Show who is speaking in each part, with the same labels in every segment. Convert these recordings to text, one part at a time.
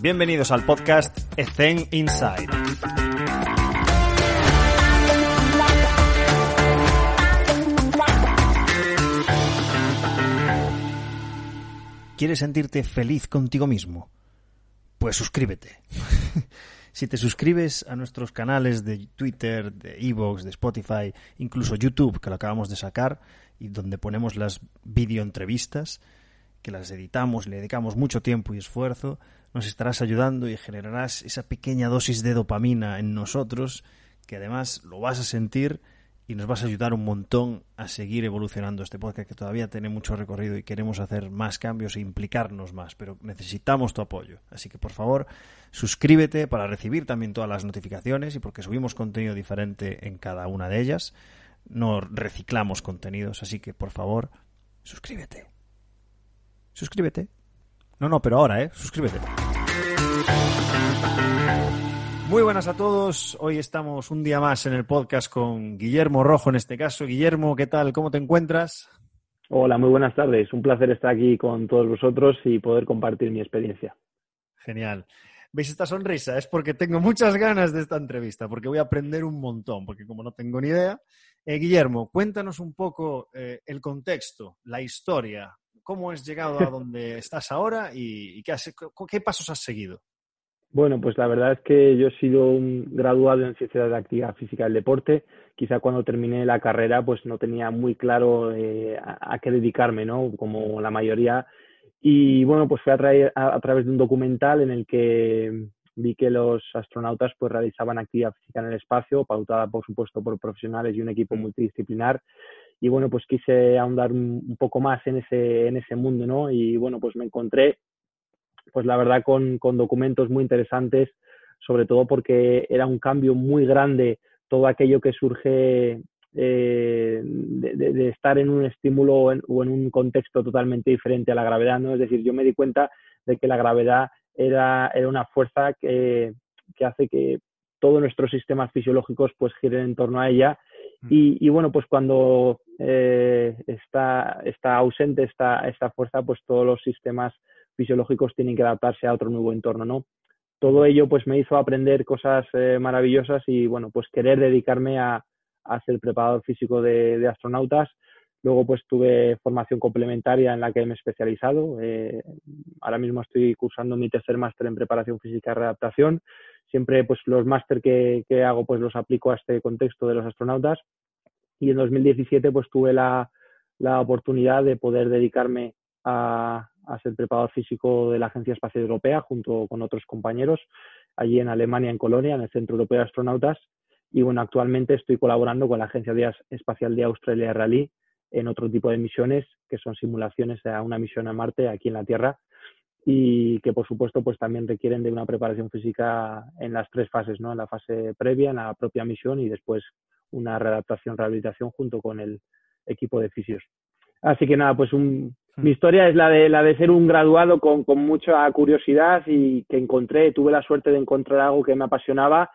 Speaker 1: Bienvenidos al podcast Ethen Inside. ¿Quieres sentirte feliz contigo mismo? Pues suscríbete. si te suscribes a nuestros canales de Twitter, de Evox, de Spotify, incluso YouTube, que lo acabamos de sacar, y donde ponemos las videoentrevistas, que las editamos, le dedicamos mucho tiempo y esfuerzo, nos estarás ayudando y generarás esa pequeña dosis de dopamina en nosotros, que además lo vas a sentir y nos vas a ayudar un montón a seguir evolucionando este podcast que todavía tiene mucho recorrido y queremos hacer más cambios e implicarnos más, pero necesitamos tu apoyo. Así que por favor, suscríbete para recibir también todas las notificaciones y porque subimos contenido diferente en cada una de ellas. No reciclamos contenidos, así que por favor, suscríbete. Suscríbete. No, no, pero ahora, ¿eh? Suscríbete. Muy buenas a todos. Hoy estamos un día más en el podcast con Guillermo Rojo en este caso. Guillermo, ¿qué tal? ¿Cómo te encuentras?
Speaker 2: Hola, muy buenas tardes. Un placer estar aquí con todos vosotros y poder compartir mi experiencia.
Speaker 1: Genial. ¿Veis esta sonrisa? Es porque tengo muchas ganas de esta entrevista, porque voy a aprender un montón, porque como no tengo ni idea. Eh, Guillermo, cuéntanos un poco eh, el contexto, la historia, cómo has llegado a donde estás ahora y, qué, qué pasos has seguido.
Speaker 2: Bueno, pues la verdad es que yo he sido un graduado en Ciencias de Actividad Física del Deporte. Quizá cuando terminé la carrera pues no tenía muy claro eh, a, qué dedicarme, ¿no? Como la mayoría. Y bueno, pues fue a, a, través de un documental en el que vi que los astronautas pues realizaban actividad física en el espacio, pautada por supuesto por profesionales y un equipo multidisciplinar. Y bueno, pues quise ahondar un, poco más en ese, en ese mundo, ¿no? Y bueno, pues me encontré pues la verdad con, documentos muy interesantes, sobre todo porque era un cambio muy grande todo aquello que surge eh, de, estar en un estímulo o en, un contexto totalmente diferente a la gravedad, ¿no? Es decir, yo me di cuenta de que la gravedad era, era una fuerza que, hace que todos nuestros sistemas fisiológicos pues giren en torno a ella mm. y, bueno, pues cuando eh, está, está ausente esta, esta fuerza, pues todos los sistemas fisiológicos tienen que adaptarse a otro nuevo entorno, ¿no? Todo ello pues me hizo aprender cosas eh, maravillosas y bueno, pues querer dedicarme a, ser preparador físico de, astronautas. Luego pues tuve formación complementaria en la que me he especializado. Eh, ahora mismo estoy cursando mi tercer máster en preparación física y readaptación. Siempre pues los máster que, que hago pues los aplico a este contexto de los astronautas. Y en 2017 pues tuve la, la oportunidad de poder dedicarme a, a ser preparador físico de la Agencia Espacial Europea junto con otros compañeros allí en Alemania, en Colonia, en el Centro Europeo de Astronautas. Y bueno, actualmente estoy colaborando con la Agencia Espacial de Australia Rally en otro tipo de misiones que son simulaciones a una misión a Marte aquí en la Tierra y que por supuesto pues también requieren de una preparación física en las tres fases, ¿no? En la fase previa, en la propia misión y después una readaptación, rehabilitación junto con el equipo de fisios. Así que nada, pues un, Hmm. Mi historia es la de, la de ser un graduado con, con mucha curiosidad y que encontré, tuve la suerte de encontrar algo que me apasionaba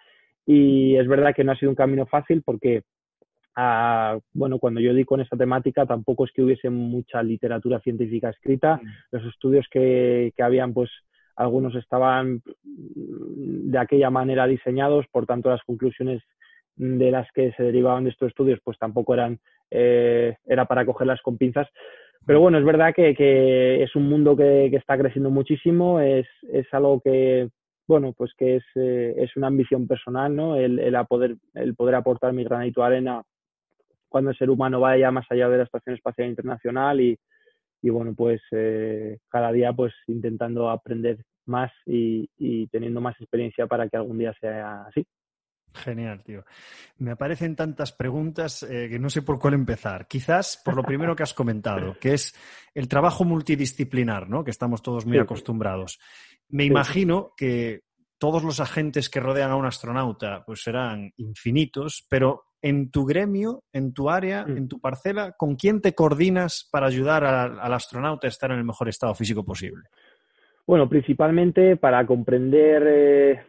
Speaker 2: y es verdad que no ha sido un camino fácil porque, ah, bueno, cuando yo di con esa temática tampoco es que hubiese mucha literatura científica escrita. Hmm. Los estudios que, que habían, pues, algunos estaban de aquella manera diseñados, por tanto las conclusiones de las que se derivaban de estos estudios pues tampoco eran eh, era para cogerlas con pinzas pero bueno, es verdad que, es un mundo que, está creciendo muchísimo, es, algo que, bueno, pues que es, eh, es una ambición personal, ¿no? El, el, poder, el poder aportar mi granito de arena cuando el ser humano vaya más allá de la Estación Espacial Internacional y, bueno, pues eh, cada día pues intentando aprender más y, y teniendo más experiencia para que algún día sea así.
Speaker 1: Genial, tío. Me aparecen tantas preguntas eh, que no sé por cuál empezar. Quizás por lo primero que has comentado, que es el trabajo multidisciplinar, ¿no? Que estamos todos muy acostumbrados. Me imagino que todos los agentes que rodean a un astronauta pues serán infinitos, pero en tu gremio, en tu área, mm. en tu parcela, ¿con quién te coordinas para ayudar al astronauta a estar en el mejor estado físico posible?
Speaker 2: Bueno, principalmente para comprender eh,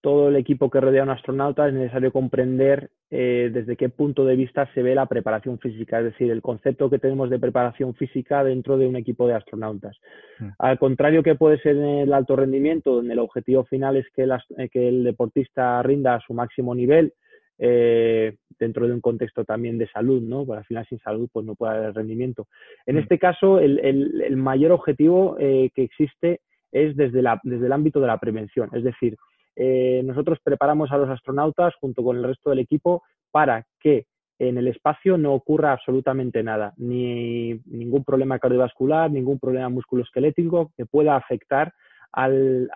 Speaker 2: todo el equipo que rodea a un astronauta es necesario comprender eh, desde qué punto de vista se ve la preparación física, es decir, el concepto que tenemos de preparación física dentro de un equipo de astronautas. Mm. Al contrario que puede ser en el alto rendimiento, donde el objetivo final es que, eh, que el deportista rinda a su máximo nivel, eh, dentro de un contexto también de salud, ¿no? Porque al final sin salud pues no puede haber rendimiento. En mm. este caso, el, mayor objetivo que existe es desde, la, desde el ámbito de la prevención, es decir, eh, nosotros preparamos a los astronautas junto con el resto del equipo para que en el espacio no ocurra absolutamente nada, ni ningún problema cardiovascular, ningún problema musculoesquelético que pueda afectar al,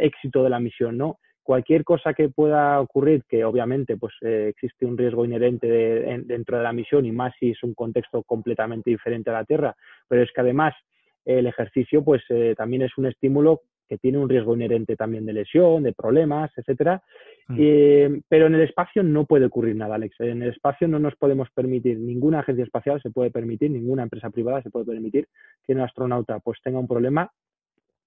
Speaker 2: éxito de la misión, ¿no? Cualquier cosa que pueda ocurrir, que obviamente pues eh, existe un riesgo inherente dentro de la misión y más si es un contexto completamente diferente a la Tierra, pero es que además el ejercicio pues eh, también es un estímulo que tiene un riesgo inherente también de lesión, de problemas, etcétera. Mm. Eh, pero en el espacio no puede ocurrir nada, Alex. En el espacio no nos podemos permitir, ninguna agencia espacial se puede permitir, ninguna empresa privada se puede permitir que un astronauta pues tenga un problema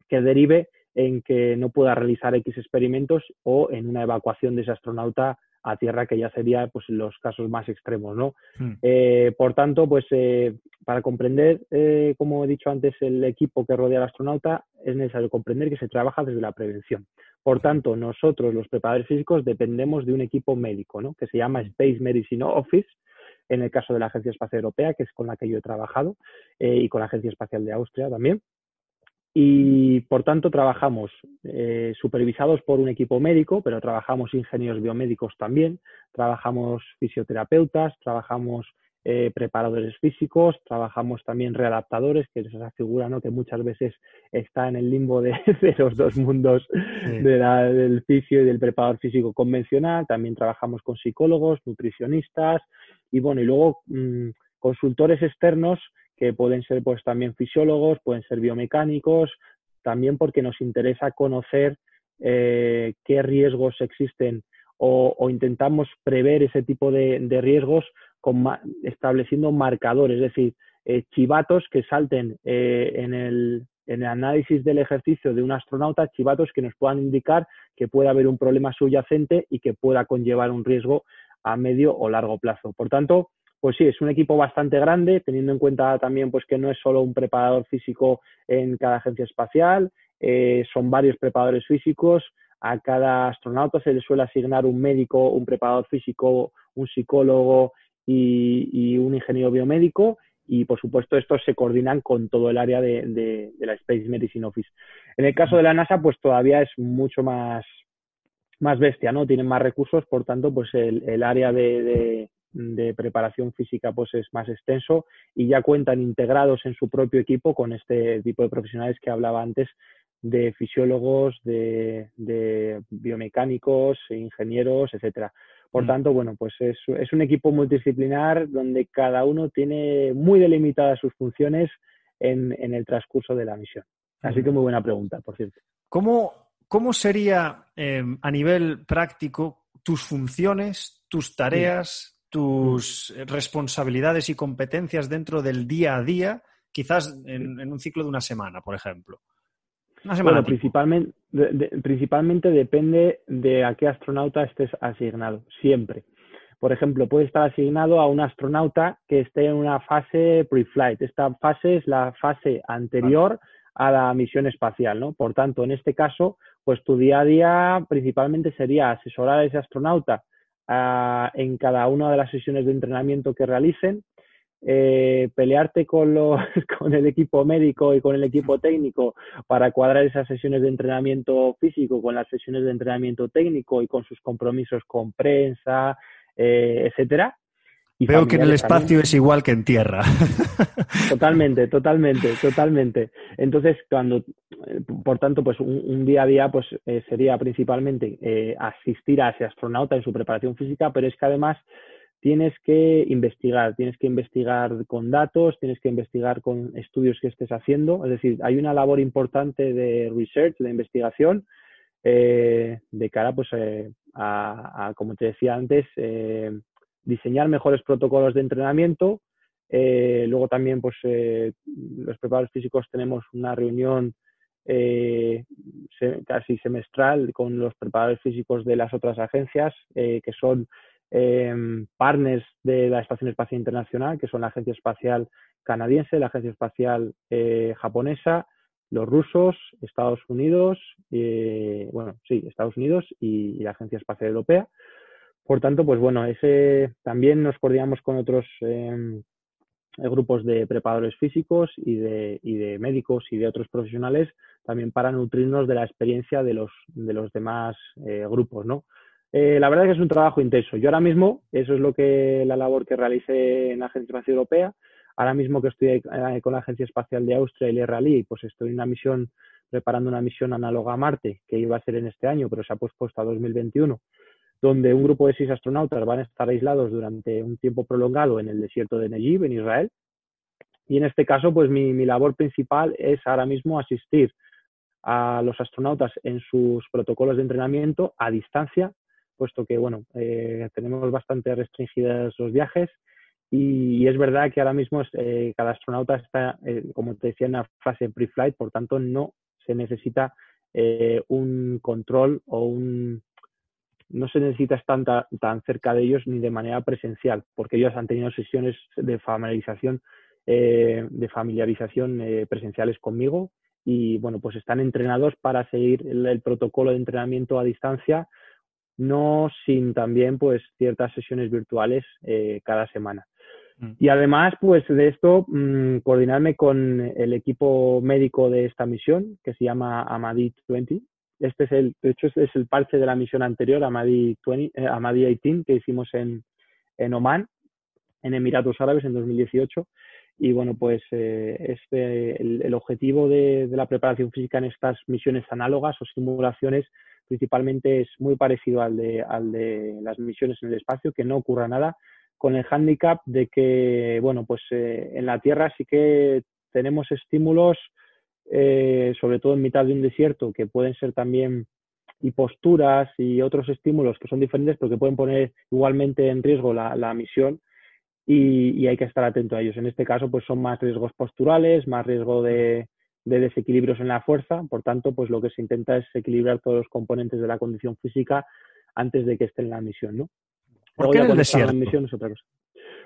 Speaker 2: que derive en que no pueda realizar X experimentos o en una evacuación de ese astronauta a tierra, que ya sería pues los casos más extremos, ¿no? Hmm. Eh, por tanto, pues eh, para comprender, eh, como he dicho antes, el equipo que rodea al astronauta, es necesario comprender que se trabaja desde la prevención. Por tanto, nosotros, los preparadores físicos, dependemos de un equipo médico, ¿no? Que se llama Space Medicine Office, en el caso de la Agencia Espacial Europea, que es con la que yo he trabajado, y con la Agencia Espacial de Austria también y por tanto trabajamos eh, supervisados por un equipo médico, pero trabajamos ingenieros biomédicos también, trabajamos fisioterapeutas, trabajamos eh, preparadores físicos, trabajamos también readaptadores, que es esa figura ¿no? que muchas veces está en el limbo de, los dos mundos del fisio y del preparador físico convencional, también trabajamos con psicólogos, nutricionistas y bueno, y luego mm, consultores externos que pueden ser pues también fisiólogos, pueden ser biomecánicos, también porque nos interesa conocer eh, qué riesgos existen o, intentamos prever ese tipo de, riesgos estableciendo marcadores, es decir, eh, chivatos que salten eh, en, el, en el análisis del ejercicio de un astronauta, chivatos que nos puedan indicar que puede haber un problema subyacente y que pueda conllevar un riesgo a medio o largo plazo. Por tanto, pues sí, es un equipo bastante grande, teniendo en cuenta también pues que no es solo un preparador físico en cada agencia espacial, eh, son varios preparadores físicos, a cada astronauta se le suele asignar un médico, un preparador físico, un psicólogo y, un ingeniero biomédico y por supuesto estos se coordinan con todo el área de, la Space Medicine Office. En el caso de la NASA pues todavía es mucho más, más bestia, ¿no? Tienen más recursos, por tanto pues el, área de de preparación física pues es más extenso y ya cuentan integrados en su propio equipo con este tipo de profesionales que hablaba antes de fisiólogos, de, biomecánicos, ingenieros, etcétera. Por mm. tanto, bueno, pues es, es, un equipo multidisciplinar donde cada uno tiene muy delimitadas sus funciones en, en el transcurso de la misión. Así que muy buena pregunta, por cierto.
Speaker 1: ¿Cómo, cómo sería eh, a nivel práctico tus funciones, tus tareas, tus responsabilidades y competencias dentro del día a día, quizás en, un ciclo de una semana, por ejemplo?
Speaker 2: Una semana. principalmente, principalmente depende de a qué astronauta estés asignado, siempre. Por ejemplo, puede estar asignado a un astronauta que esté en una fase pre-flight. Esta fase es la fase anterior a la misión espacial, ¿no? Por tanto, en este caso, pues tu día a día principalmente sería asesorar a ese astronauta en cada una de las sesiones de entrenamiento que realicen, eh, pelearte con, los, con el equipo médico y con el equipo técnico para cuadrar esas sesiones de entrenamiento físico con las sesiones de entrenamiento técnico y con sus compromisos con prensa, eh, etcétera.
Speaker 1: Veo que en el espacio es igual que en tierra.
Speaker 2: Totalmente, totalmente, totalmente. Entonces, cuando, eh, por tanto, pues un, día a día, pues eh, sería principalmente eh, asistir a ese astronauta en su preparación física, pero es que además tienes que investigar, tienes que investigar con datos, tienes que investigar con estudios que estés haciendo. Es decir, hay una labor importante de research, de investigación, de cara, pues, a, como te decía antes, diseñar mejores protocolos de entrenamiento. Eh, luego también, pues, eh, los preparadores físicos tenemos una reunión eh, casi semestral con los preparadores físicos de las otras agencias, que son partners de la Estación Espacial Internacional, que son la Agencia Espacial Canadiense, la Agencia Espacial Japonesa, los rusos, Estados Unidos, bueno, sí, Estados Unidos y, la Agencia Espacial Europea. Por tanto, pues bueno, ese también nos coordinamos con otros em, grupos de preparadores físicos y de, y de, médicos y de otros profesionales también para nutrirnos de la experiencia de los, de los demás eh, grupos, ¿no? Eh, la verdad es que es un trabajo intenso. Yo ahora mismo, eso es lo que la labor que realicé en la Agencia Espacial Europea, Ahora mismo que estoy eh, con la Agencia Espacial de Austria y el RALI, pues estoy en una misión, preparando una misión análoga a Marte, que iba a ser en este año, pero se ha pospuesto a 2021, donde un grupo de seis astronautas van a estar aislados durante un tiempo prolongado en el desierto de Negev, en Israel. Y en este caso, pues mi, labor principal es ahora mismo asistir a los astronautas en sus protocolos de entrenamiento a distancia, puesto que, bueno, eh, tenemos bastante restringidos los viajes y, es verdad que ahora mismo eh, cada astronauta está, eh, como te decía, en una fase pre-flight, por tanto no se necesita eh, un control o un... No se necesita estar tan, cerca de ellos ni de manera presencial, porque ellos han tenido sesiones de familiarización, de familiarización presenciales conmigo y bueno, pues están entrenados para seguir el protocolo de entrenamiento a distancia no sin también pues ciertas sesiones virtuales eh, cada semana. Mm. Y además, pues de esto, mm, coordinarme con el equipo médico de esta misión, que se llama Amadi 20. Este es el, de hecho, es el parche de la misión anterior, Amadi, 20, eh, Amadi 18, que hicimos en, en Oman, en Emiratos Árabes en 2018. Y bueno, pues eh, este, el, objetivo de, de, la preparación física en estas misiones análogas o simulaciones principalmente es muy parecido al de, al de las misiones en el espacio, que no ocurra nada, con el hándicap de que, bueno, pues eh, en la Tierra sí que tenemos estímulos, eh, sobre todo en mitad de un desierto, que pueden ser también y posturas y otros estímulos que son diferentes porque pueden poner igualmente en riesgo la, la misión y, y, hay que estar atento a ellos. En este caso, pues son más riesgos posturales, más riesgo de, de desequilibrios en la fuerza, por tanto, pues lo que se intenta es equilibrar todos los componentes de la condición física antes de que esté en la misión, ¿no?
Speaker 1: ¿Por qué en el desierto?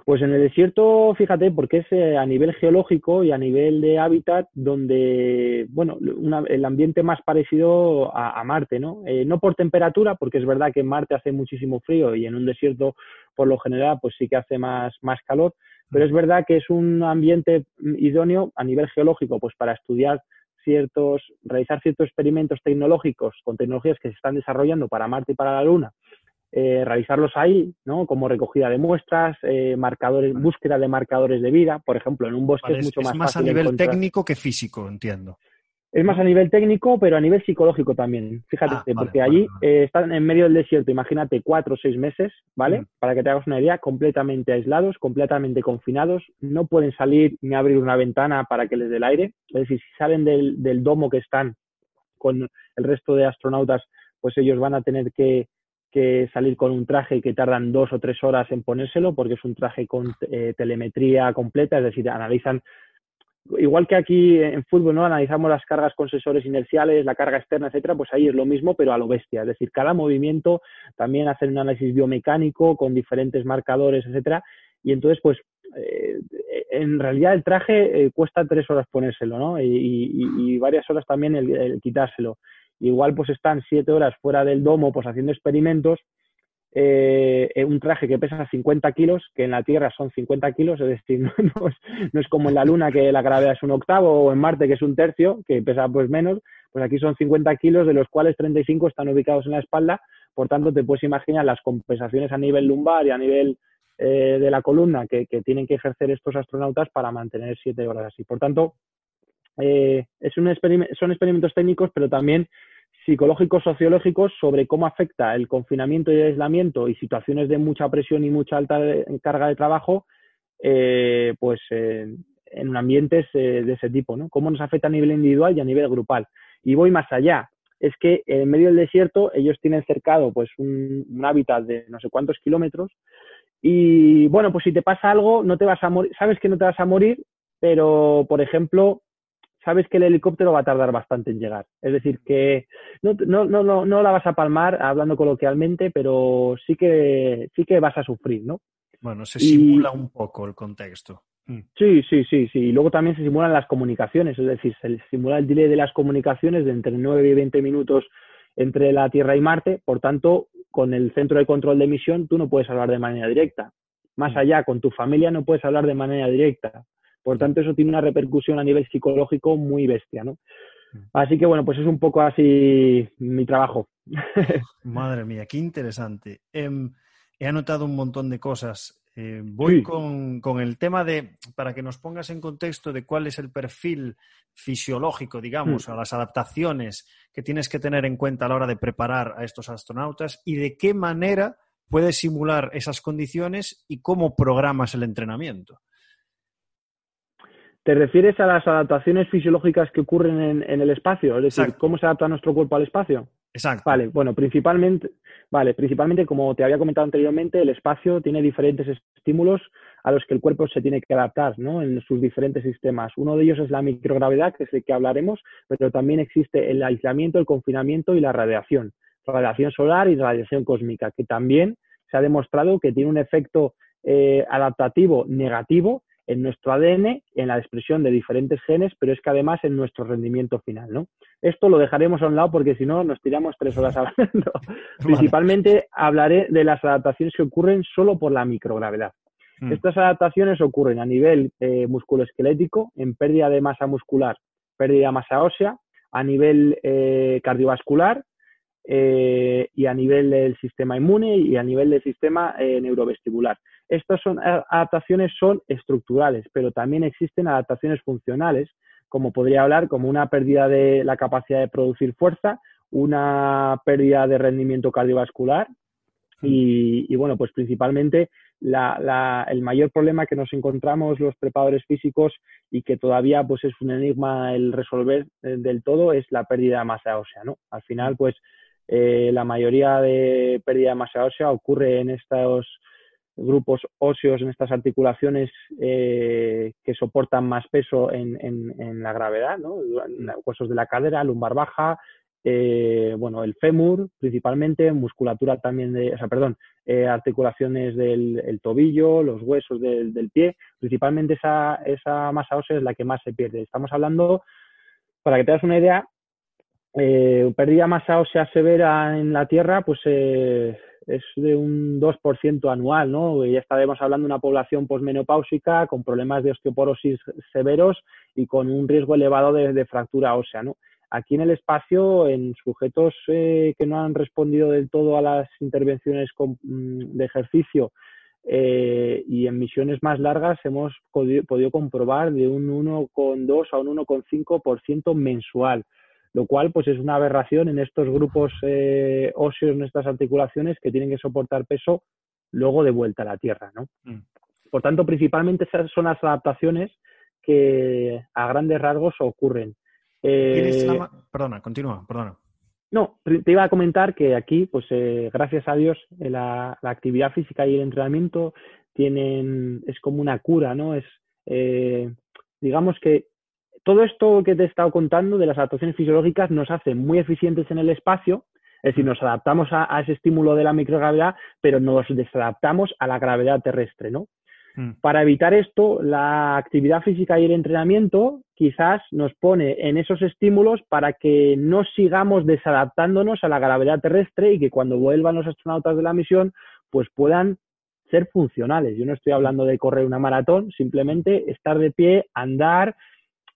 Speaker 2: Pues en el desierto, fíjate, porque es eh, a nivel geológico y a nivel de hábitat donde, bueno, el ambiente más parecido a, Marte, ¿no? Eh, no por temperatura, porque es verdad que en Marte hace muchísimo frío y en un desierto, por lo general, pues sí que hace más calor, pero es verdad que es un ambiente idóneo a nivel geológico, pues para estudiar ciertos, realizar ciertos experimentos tecnológicos con tecnologías que se están desarrollando para Marte y para la Luna, eh, realizarlos ahí, ¿no? Como recogida de muestras, eh, marcadores, búsqueda de marcadores de vida, por ejemplo, en un bosque es mucho más,
Speaker 1: es más a nivel técnico que físico, entiendo.
Speaker 2: Es más a nivel técnico, pero a nivel psicológico también. Fíjate, ah, porque allí eh, están en medio del desierto, imagínate, cuatro o seis meses, ¿vale? Mm. Para que te hagas una idea, completamente aislados, completamente confinados, no pueden salir ni abrir una ventana para que les dé el aire. Es decir, si salen del, del domo que están con el resto de astronautas, pues ellos van a tener que, que salir con un traje que tardan dos o tres horas en ponérselo, porque es un traje con eh, telemetría completa, es decir, analizan igual que aquí en fútbol, ¿no? Analizamos las cargas con sensores inerciales, la carga externa, etcétera, pues ahí es lo mismo, pero a lo bestia. Es decir, cada movimiento también hace un análisis biomecánico con diferentes marcadores, etcétera. Y entonces, pues, eh, en realidad el traje eh, cuesta tres horas ponérselo, ¿no? Y, varias horas también el, quitárselo. Igual, pues están siete horas fuera del domo, pues haciendo experimentos eh, un traje que pesa 50 kilos, que en la Tierra son 50 kilos, es decir, no, es, como en la Luna que la gravedad es un octavo o en Marte que es un tercio, que pesa pues menos, pues aquí son 50 kilos, de los cuales 35 están ubicados en la espalda, por tanto te puedes imaginar las compensaciones a nivel lumbar y a nivel eh, de la columna que, tienen que ejercer estos astronautas para mantener siete horas así. Por tanto, eh, es un son experimentos técnicos, pero también psicológicos sociológicos sobre cómo afecta el confinamiento y el aislamiento y situaciones de mucha presión y mucha alta carga de trabajo, eh, pues en ambientes eh, de ese tipo, ¿no? Cómo nos afecta a nivel individual y a nivel grupal. Y voy más allá. Es que en medio del desierto ellos tienen cercado pues un, un hábitat de no sé cuántos kilómetros y bueno, pues si te pasa algo, no te vas a morir, sabes que no te vas a morir, pero por ejemplo, sabes que el helicóptero va a tardar bastante en llegar. Es decir, que no, no, no, no, la vas a palmar hablando coloquialmente, pero sí que, sí que vas a sufrir, ¿no?
Speaker 1: Bueno, se simula un poco el contexto.
Speaker 2: Mm. Sí, sí, sí, sí. Y luego también se simulan las comunicaciones, es decir, se simula el delay de las comunicaciones de entre 9 y 20 minutos entre la Tierra y Marte. Por tanto, con el centro de control de emisión tú no puedes hablar de manera directa. Más mm. allá, con tu familia no puedes hablar de manera directa. Por tanto, eso tiene una repercusión a nivel psicológico muy bestia, ¿no? Mm. Así que bueno, pues es un poco así mi trabajo.
Speaker 1: Madre mía, qué interesante. Em, he anotado un montón de cosas. Eh, voy con, el tema de, para que nos pongas en contexto de cuál es el perfil fisiológico, digamos, mm. a las adaptaciones que tienes que tener en cuenta a la hora de preparar a estos astronautas y de qué manera puedes simular esas condiciones y cómo programas el entrenamiento.
Speaker 2: ¿Te refieres a las adaptaciones fisiológicas que ocurren en, el espacio? Es decir, ¿cómo se adapta nuestro cuerpo al espacio?
Speaker 1: Exacto.
Speaker 2: Vale, bueno, principalmente, vale, principalmente, como te había comentado anteriormente, el espacio tiene diferentes estímulos a los que el cuerpo se tiene que adaptar, ¿no? En sus diferentes sistemas. Uno de ellos es la microgravedad, que es el que hablaremos, pero también existe el aislamiento, el confinamiento y la radiación. Radiación solar y radiación cósmica, que también se ha demostrado que tiene un efecto eh, adaptativo negativo en nuestro ADN, en la expresión de diferentes genes, pero es que además en nuestro rendimiento final, ¿no? Esto lo dejaremos a un lado porque si no nos tiramos tres horas hablando. Principalmente hablaré de las adaptaciones que ocurren solo por la microgravedad. Mm. Estas adaptaciones ocurren a nivel eh, musculoesquelético, en pérdida de masa muscular, pérdida de masa ósea, a nivel eh, cardiovascular eh, y a nivel del sistema inmune y a nivel del sistema neurovestibular. Estas son, adaptaciones son estructurales, pero también existen adaptaciones funcionales, como podría hablar como una pérdida de la capacidad de producir fuerza, una pérdida de rendimiento cardiovascular y, bueno, pues principalmente el mayor problema que nos encontramos los preparadores físicos y que todavía pues es un enigma el resolver eh, del todo es la pérdida de masa ósea, ¿no? Al final, pues eh, la mayoría de pérdida de masa ósea ocurre en estos grupos óseos en estas articulaciones eh, que soportan más peso en, la gravedad, ¿no? huesos de la cadera, lumbar baja, eh, bueno, el fémur principalmente, musculatura también de, o sea, perdón, eh, articulaciones del tobillo, los huesos del, del, pie, principalmente esa, esa masa ósea es la que más se pierde. Estamos hablando, para que te das una idea, pérdida masa ósea severa en la Tierra, pues es de un 2% anual, ¿no? Ya estaremos hablando de una población posmenopáusica con problemas de osteoporosis severos y con un riesgo elevado de, fractura ósea, ¿no? Aquí en el espacio, en sujetos eh, que no han respondido del todo a las intervenciones mm, de ejercicio eh, y en misiones más largas hemos podido comprobar de un 1,2 a un 1,5% mensual lo cual pues es una aberración en estos grupos eh, óseos, en estas articulaciones que tienen que soportar peso luego de vuelta a la Tierra, ¿no? Mm. Por tanto, principalmente esas son las adaptaciones que a grandes rasgos ocurren.
Speaker 1: Eh, perdona, continúa, perdona.
Speaker 2: No, te iba a comentar que aquí, pues eh, gracias a Dios, la, actividad física y el entrenamiento tienen, es como una cura, ¿no? Es, digamos que todo esto que te he estado contando de las adaptaciones fisiológicas nos hace muy eficientes en el espacio, es decir, nos adaptamos a, ese estímulo de la microgravedad, pero nos desadaptamos a la gravedad terrestre, ¿no? Mm. Para evitar esto, la actividad física y el entrenamiento quizás nos pone en esos estímulos para que no sigamos desadaptándonos a la gravedad terrestre y que cuando vuelvan los astronautas de la misión, pues puedan ser funcionales. Yo no estoy hablando de correr una maratón, simplemente estar de pie, andar,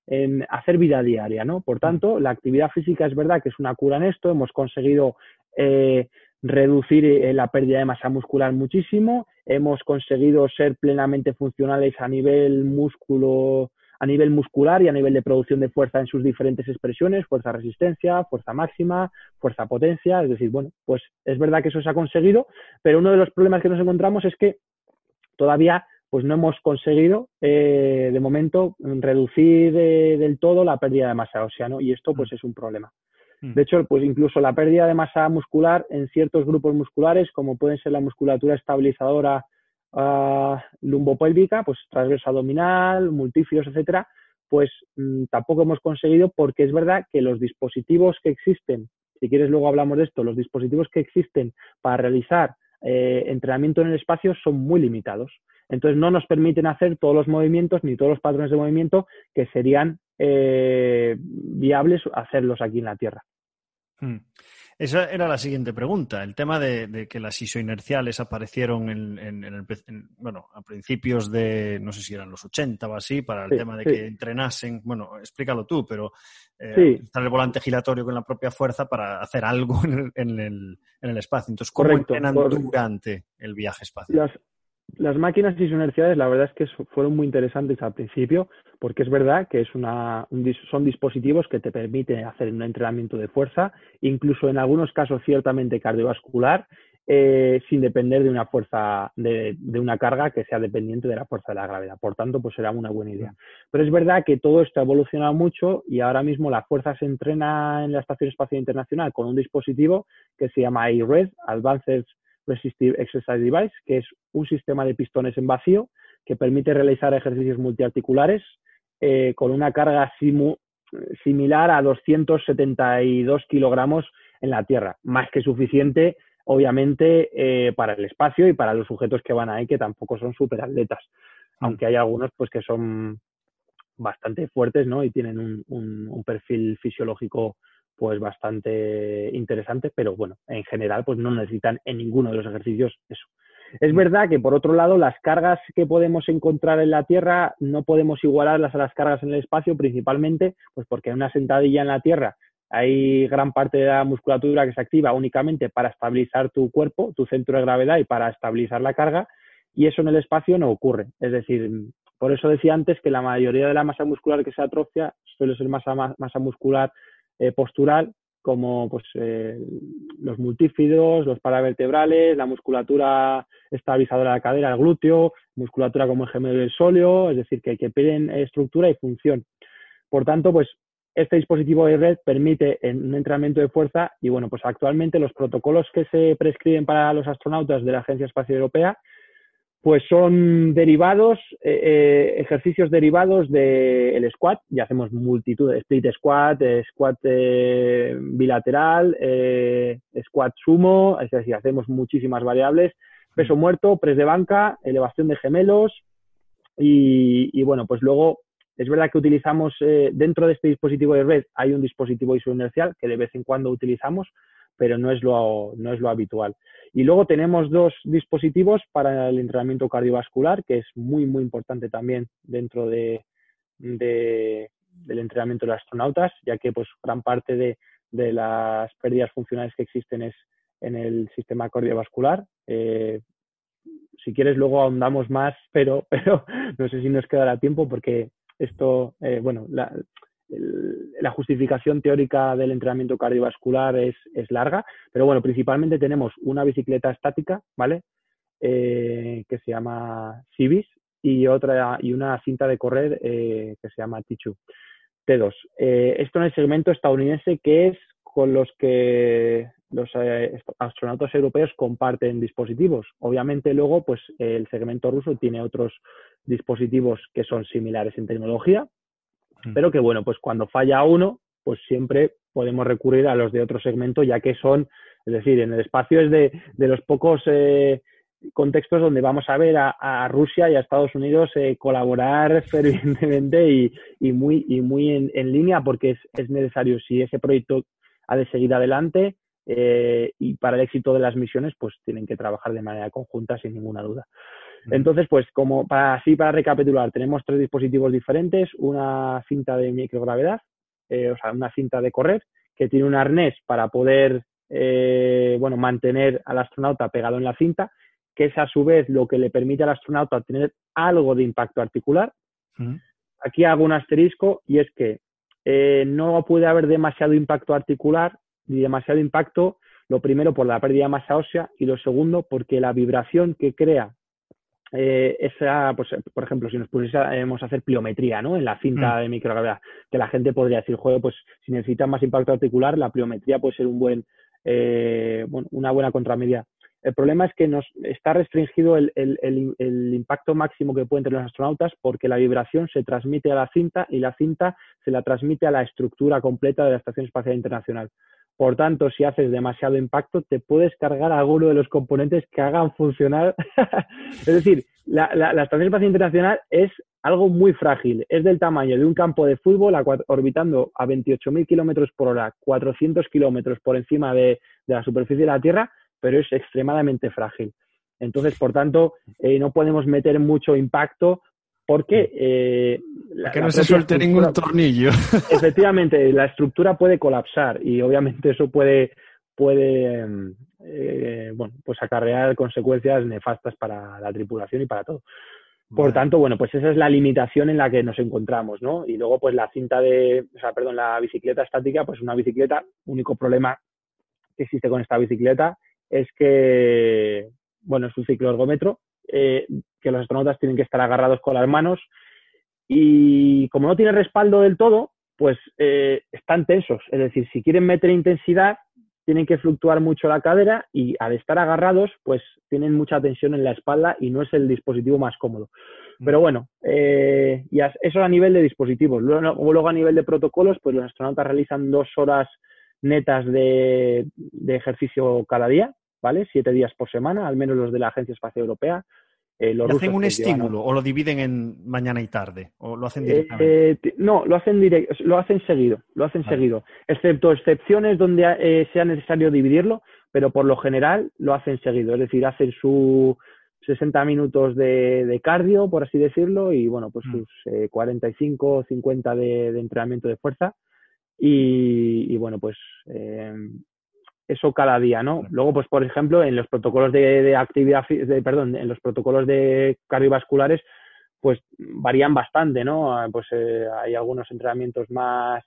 Speaker 2: en hacer vida diaria, ¿no? Por tanto, la actividad física es verdad que es una cura en esto, hemos conseguido eh, reducir eh, la pérdida de masa muscular muchísimo, hemos conseguido ser plenamente funcionales a nivel músculo, a nivel muscular y a nivel de producción de fuerza en sus diferentes expresiones, fuerza resistencia, fuerza máxima, fuerza potencia, es decir, bueno, pues es verdad que eso se ha conseguido, pero uno de los problemas que nos encontramos es que todavía pues no hemos conseguido eh, de momento reducir eh, del todo la pérdida de masa ósea, ¿no? Y esto pues mm. es un problema. Mm. De hecho, pues incluso la pérdida de masa muscular en ciertos grupos musculares, como pueden ser la musculatura estabilizadora uh, lumbopélvica, pues transverso abdominal, multífidos, etcétera, pues mm, tampoco hemos conseguido porque es verdad que los dispositivos que existen, si quieres luego hablamos de esto, los dispositivos que existen para realizar eh, entrenamiento en el espacio son muy limitados. Entonces no nos permiten hacer todos los movimientos ni todos los patrones de movimiento que serían eh, viables hacerlos aquí en la Tierra.
Speaker 1: Hmm. Esa era la siguiente pregunta. El tema de, que las isoinerciales aparecieron en, bueno, a principios de, no sé si eran los 80 o así, para el tema de que entrenasen. Bueno, explícalo tú, pero eh, el volante giratorio con la propia fuerza para hacer algo en el, espacio. Entonces, ¿cómo entrenan durante el viaje espacial?
Speaker 2: las máquinas isoinerciales, la verdad es que fueron muy interesantes al principio, porque es verdad que es una, son dispositivos que te permiten hacer un entrenamiento de fuerza, incluso en algunos casos ciertamente cardiovascular, eh, sin depender de una fuerza, de, una carga que sea dependiente de la fuerza de la gravedad. Por tanto, pues será una buena idea. Pero es verdad que todo esto ha evolucionado mucho y ahora mismo la fuerza se entrena en la Estación Espacial Internacional con un dispositivo que se llama ARED, Advanced Resistive Exercise Device, que es un sistema de pistones en vacío que permite realizar ejercicios multiarticulares eh, con una carga similar a 272 kilogramos en la Tierra, más que suficiente, obviamente, eh, para el espacio y para los sujetos que van ahí, que tampoco son superatletas, mm. aunque hay algunos pues que son bastante fuertes, ¿no? Y tienen un, un perfil fisiológico pues bastante interesante, pero bueno, en general pues no necesitan en ninguno de los ejercicios eso. Es verdad que por otro lado las cargas que podemos encontrar en la Tierra no podemos igualarlas a las cargas en el espacio, principalmente pues porque en una sentadilla en la Tierra hay gran parte de la musculatura que se activa únicamente para estabilizar tu cuerpo, tu centro de gravedad y para estabilizar la carga, y eso en el espacio no ocurre. Es decir, por eso decía antes que la mayoría de la masa muscular que se atrofia suele ser masa, masa muscular eh, postural como pues, eh, los multífidos, los paravertebrales, la musculatura estabilizadora de la cadera, el glúteo, musculatura como el gemelo del sóleo, es decir, que, que pierden estructura y función. Por tanto, pues este dispositivo de red permite un entrenamiento de fuerza y bueno, pues actualmente los protocolos que se prescriben para los astronautas de la Agencia Espacial Europea pues son derivados, eh, eh, ejercicios derivados del squat, y hacemos multitud de split squat, eh, squat bilateral, squat sumo, es decir, hacemos muchísimas variables, peso mm. muerto, press de banca, elevación de gemelos, y, bueno, pues luego es verdad que utilizamos dentro de este dispositivo de red hay un dispositivo isoinercial que de vez en cuando utilizamos, pero no es lo, no es lo habitual. Y luego tenemos dos dispositivos para el entrenamiento cardiovascular, que es muy, muy importante también dentro de, del entrenamiento de los astronautas, ya que pues gran parte de, las pérdidas funcionales que existen es en el sistema cardiovascular. Eh, si quieres luego ahondamos más, pero, pero no sé si nos quedará tiempo porque esto, eh, bueno, la, la justificación teórica del entrenamiento cardiovascular es, larga, pero bueno, principalmente tenemos una bicicleta estática, ¿vale? Eh, que se llama Civis y otra y una cinta de correr eh, que se llama Tichu T2. Eh, esto en el segmento estadounidense que es con los que los astronautas europeos comparten dispositivos. Obviamente luego pues el segmento ruso tiene otros dispositivos que son similares en tecnología. Pero que bueno, pues cuando falla uno, pues siempre podemos recurrir a los de otro segmento, ya que son, es decir, en el espacio es de, los pocos eh, contextos donde vamos a ver a, Rusia y a Estados Unidos eh, colaborar fervientemente y, y, muy, y muy en, línea, porque es, es, necesario, si ese proyecto ha de seguir adelante eh, y para el éxito de las misiones, pues tienen que trabajar de manera conjunta sin ninguna duda. Entonces, pues como para así para recapitular, tenemos tres dispositivos diferentes, una cinta de microgravedad, eh, o sea, una cinta de correr, que tiene un arnés para poder eh, bueno, mantener al astronauta pegado en la cinta, que es a su vez lo que le permite al astronauta tener algo de impacto articular. Aquí hago un asterisco y es que eh, no puede haber demasiado impacto articular ni demasiado impacto, lo primero por la pérdida de masa ósea y lo segundo porque la vibración que crea eh, esa, pues, por ejemplo, si nos pusiéramos a hacer pliometría, ¿no? En la cinta mm. de microgravedad, que la gente podría decir, juego, pues si necesita más impacto articular, la pliometría puede ser un buen, eh, una buena contramedia. El problema es que nos está restringido el, impacto máximo que pueden tener los astronautas porque la vibración se transmite a la cinta y la cinta se la transmite a la estructura completa de la Estación Espacial Internacional. Por tanto, si haces demasiado impacto, te puedes cargar alguno de los componentes que hagan funcionar. es decir, la, Estación Espacial Internacional es algo muy frágil. Es del tamaño de un campo de fútbol orbitando a 28.000 kilómetros por hora, 400 kilómetros por encima de la superficie de la Tierra pero es extremadamente frágil. Entonces, por tanto, eh, no podemos meter mucho impacto porque...
Speaker 1: Eh, que no se suelte ningún tornillo.
Speaker 2: Efectivamente, la estructura puede colapsar y obviamente eso puede, puede eh, bueno, pues acarrear consecuencias nefastas para la tripulación y para todo. Por tanto, bueno, pues esa es la limitación en la que nos encontramos, ¿no? Y luego, pues la cinta de, o sea, perdón, la bicicleta estática, pues una bicicleta, único problema que existe con esta bicicleta es que, bueno, es un ciclo ergómetro, eh, que los astronautas tienen que estar agarrados con las manos y como no tiene respaldo del todo, pues eh, están tensos. Es decir, si quieren meter intensidad, tienen que fluctuar mucho la cadera y al estar agarrados, pues tienen mucha tensión en la espalda y no es el dispositivo más cómodo. Pero bueno, eh, y eso a nivel de dispositivos. Luego, luego, a nivel de protocolos, pues los astronautas realizan dos horas netas de, ejercicio cada día, ¿vale? Siete días por semana, al menos los de la Agencia Espacial Europea.
Speaker 1: Eh, los ¿Hacen un estímulo o lo dividen en mañana y tarde? ¿O lo hacen eh, directamente?
Speaker 2: no, lo hacen, lo hacen seguido, lo hacen seguido. Excepto excepciones donde eh, sea necesario dividirlo, pero por lo general lo hacen seguido. Es decir, hacen sus 60 minutos de, cardio, por así decirlo, y bueno, pues mm. sus 45 o 50 de entrenamiento de fuerza y, bueno, pues eh, eso cada día, ¿no? Luego, pues por ejemplo, en los protocolos de, actividad, de, perdón, en los protocolos de cardiovasculares, pues varían bastante, ¿no? Ah, pues eh, hay algunos entrenamientos más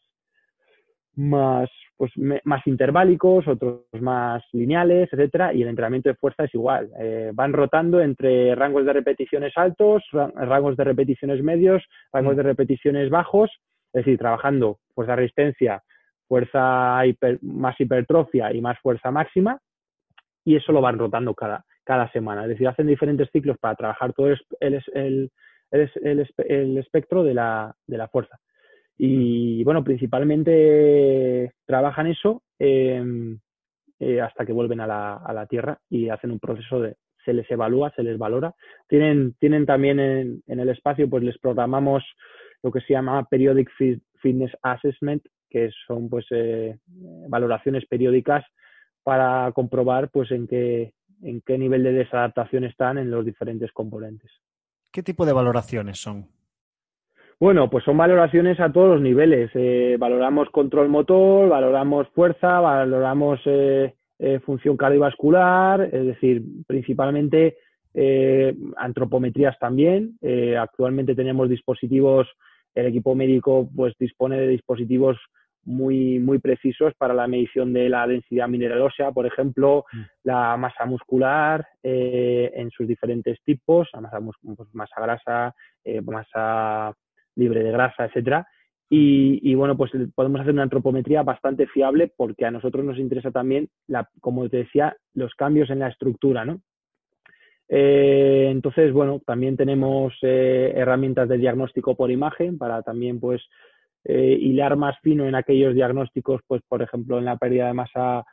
Speaker 2: más pues más interválicos, otros más lineales, etcétera, y el entrenamiento de fuerza es igual. Eh, van rotando entre rangos de repeticiones altos, rangos de repeticiones medios, rangos mm. de repeticiones bajos, es decir, trabajando fuerza resistencia, fuerza más hipertrofia y más fuerza máxima, y eso lo van rotando cada, cada semana. Es decir, hacen diferentes ciclos para trabajar todo el, el, el, espectro de la, de la, fuerza. Y bueno, principalmente trabajan eso em, eh, hasta que vuelven a la, a la, Tierra y hacen un proceso de, se les evalúa, se les valora. Tienen, tienen también en, en el espacio, pues les programamos lo que se llama Periodic Fitness Assessment, que son pues eh, valoraciones periódicas para comprobar pues en qué, en qué nivel de desadaptación están en los diferentes componentes.
Speaker 1: ¿Qué tipo de valoraciones son?
Speaker 2: Bueno, pues son valoraciones a todos los niveles. Eh, valoramos control motor, valoramos fuerza, valoramos eh, función cardiovascular, es decir, principalmente antropometrías también. actualmente tenemos dispositivos el equipo médico pues dispone de dispositivos muy, muy precisos para la medición de la densidad mineral ósea, por ejemplo, mm. la masa muscular eh, en sus diferentes tipos, la masa, pues, masa grasa, eh, masa libre de grasa, etcétera. Y, bueno, pues podemos hacer una antropometría bastante fiable porque a nosotros nos interesa también, la, como te decía, los cambios en la estructura, ¿no? Eh, entonces, bueno, también tenemos eh, herramientas de diagnóstico por imagen para también, pues, eh, hilar más fino en aquellos diagnósticos, pues, por ejemplo, en la pérdida de masa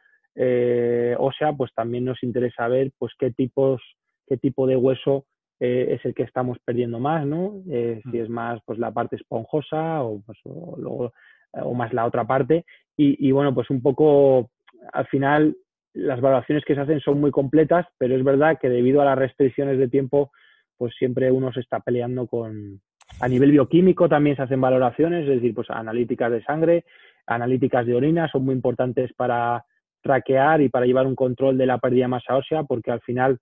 Speaker 2: ósea, pues también nos interesa ver, pues, qué tipos, qué tipo de hueso es el que estamos perdiendo más, ¿no? si es más, pues, la parte esponjosa o, pues, o, o más la otra parte. Y, y bueno, pues un poco, al final, las valoraciones que se hacen son muy completas, pero es verdad que debido a las restricciones de tiempo, pues siempre uno se está peleando con... A nivel bioquímico también se hacen valoraciones, es decir, pues analíticas de sangre, analíticas de orina, son muy importantes para traquear y para llevar un control de la pérdida de masa ósea, porque al final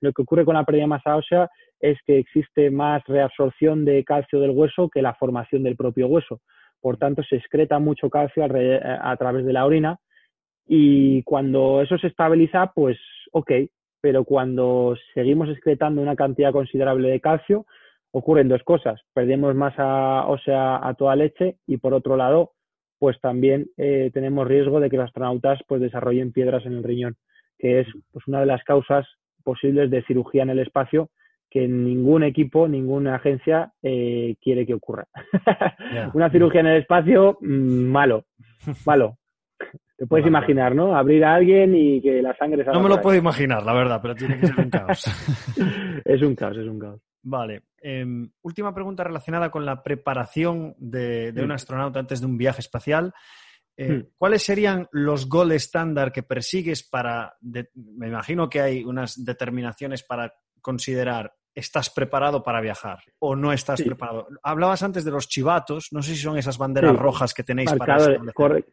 Speaker 2: lo que ocurre con la pérdida de masa ósea es que existe más reabsorción de calcio del hueso que la formación del propio hueso. Por tanto, se excreta mucho calcio a través de la orina y cuando eso se estabiliza, pues ok, pero cuando seguimos excretando una cantidad considerable de calcio, ocurren dos cosas. Perdemos masa ósea a toda leche y por otro lado, pues también eh, tenemos riesgo de que los astronautas pues desarrollen piedras en el riñón, que es pues, una de las causas posibles de cirugía en el espacio que ningún equipo, ninguna agencia eh, quiere que ocurra. una cirugía en el espacio, mm, malo, malo. Te puedes imaginar, ¿no? Abrir a alguien y que la sangre
Speaker 1: salga. No me lo puedo imaginar, la verdad, pero tiene que ser un caos.
Speaker 2: es un caos, es un caos.
Speaker 1: Vale. Em, última pregunta relacionada con la preparación de, un astronauta antes de un viaje espacial. Eh, hmm. ¿Cuáles serían los goles estándar que persigues para, me imagino que hay unas determinaciones para considerar estás preparado para viajar o no estás preparado. Hablabas antes de los chivatos, no sé si son esas banderas rojas que tenéis para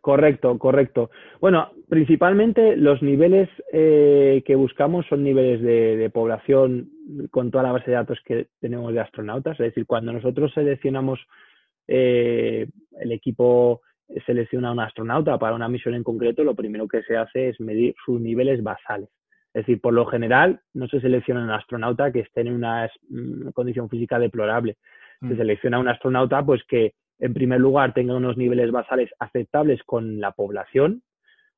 Speaker 2: Correcto, correcto. Bueno, principalmente los niveles eh, que buscamos son niveles de, población con toda la base de datos que tenemos de astronautas, es decir, cuando nosotros seleccionamos eh, el equipo selecciona un astronauta para una misión en concreto, lo primero que se hace es medir sus niveles basales. Es decir, por lo general no se selecciona un astronauta que esté en una, mm, condición física deplorable. Se mm. selecciona un astronauta pues que en primer lugar tenga unos niveles basales aceptables con la población,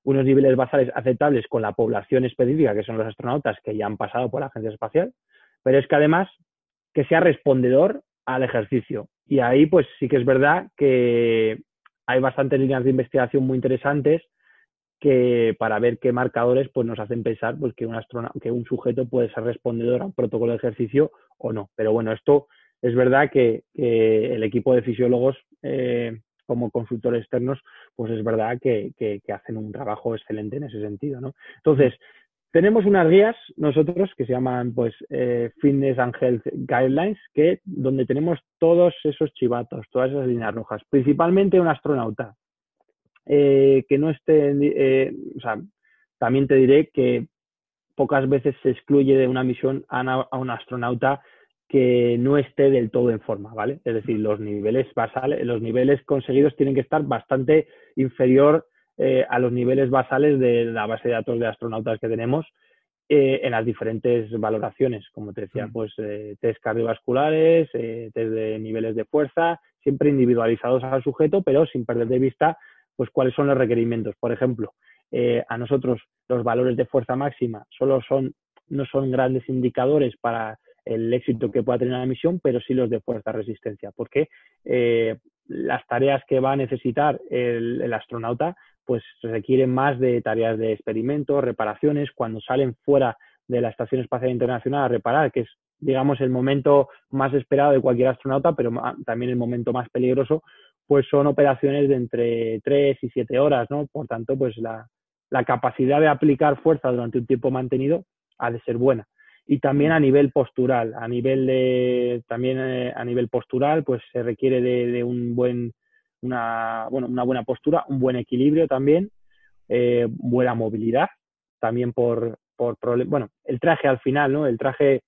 Speaker 2: unos niveles basales aceptables con la población específica, que son los astronautas que ya han pasado por la agencia espacial, pero es que además que sea respondedor al ejercicio. Y ahí pues sí que es verdad que hay bastantes líneas de investigación muy interesantes que para ver qué marcadores pues nos hacen pensar pues que un que un sujeto puede ser respondedor a un protocolo de ejercicio o no. Pero bueno, esto es verdad que, el equipo de fisiólogos eh, como consultores externos, pues es verdad que, hacen un trabajo excelente en ese sentido, ¿no? Entonces, tenemos unas guías nosotros que se llaman pues eh, Fitness and Health Guidelines, que donde tenemos todos esos chivatos, todas esas líneas rojas, principalmente un astronauta. Eh, que no esté, eh, o sea, también te diré que pocas veces se excluye de una misión a, un astronauta que no esté del todo en forma, ¿vale? Es decir, los niveles basales, los niveles conseguidos tienen que estar bastante inferior eh, a los niveles basales de la base de datos de astronautas que tenemos en las diferentes valoraciones, como te decía, mm. pues test cardiovasculares, test de niveles de fuerza, siempre individualizados al sujeto, pero sin perder de vista pues cuáles son los requerimientos. Por ejemplo, eh, a nosotros los valores de fuerza máxima solo son, no son grandes indicadores para el éxito que pueda tener la misión, pero sí los de fuerza resistencia, porque eh, las tareas que va a necesitar el, astronauta pues requieren más de tareas de experimentos, reparaciones, cuando salen fuera de la Estación Espacial Internacional a reparar, que es, digamos, el momento más esperado de cualquier astronauta, pero también el momento más peligroso, pues son operaciones de entre 3 y 7 horas, ¿no? Por tanto, pues la, capacidad de aplicar fuerza durante un tiempo mantenido ha de ser buena. Y también a nivel postural, a nivel de, también eh, a nivel postural, pues se requiere de, un buen, una, bueno, una buena postura, un buen equilibrio también, eh, buena movilidad, también por, por bueno, el traje al final, ¿no? El traje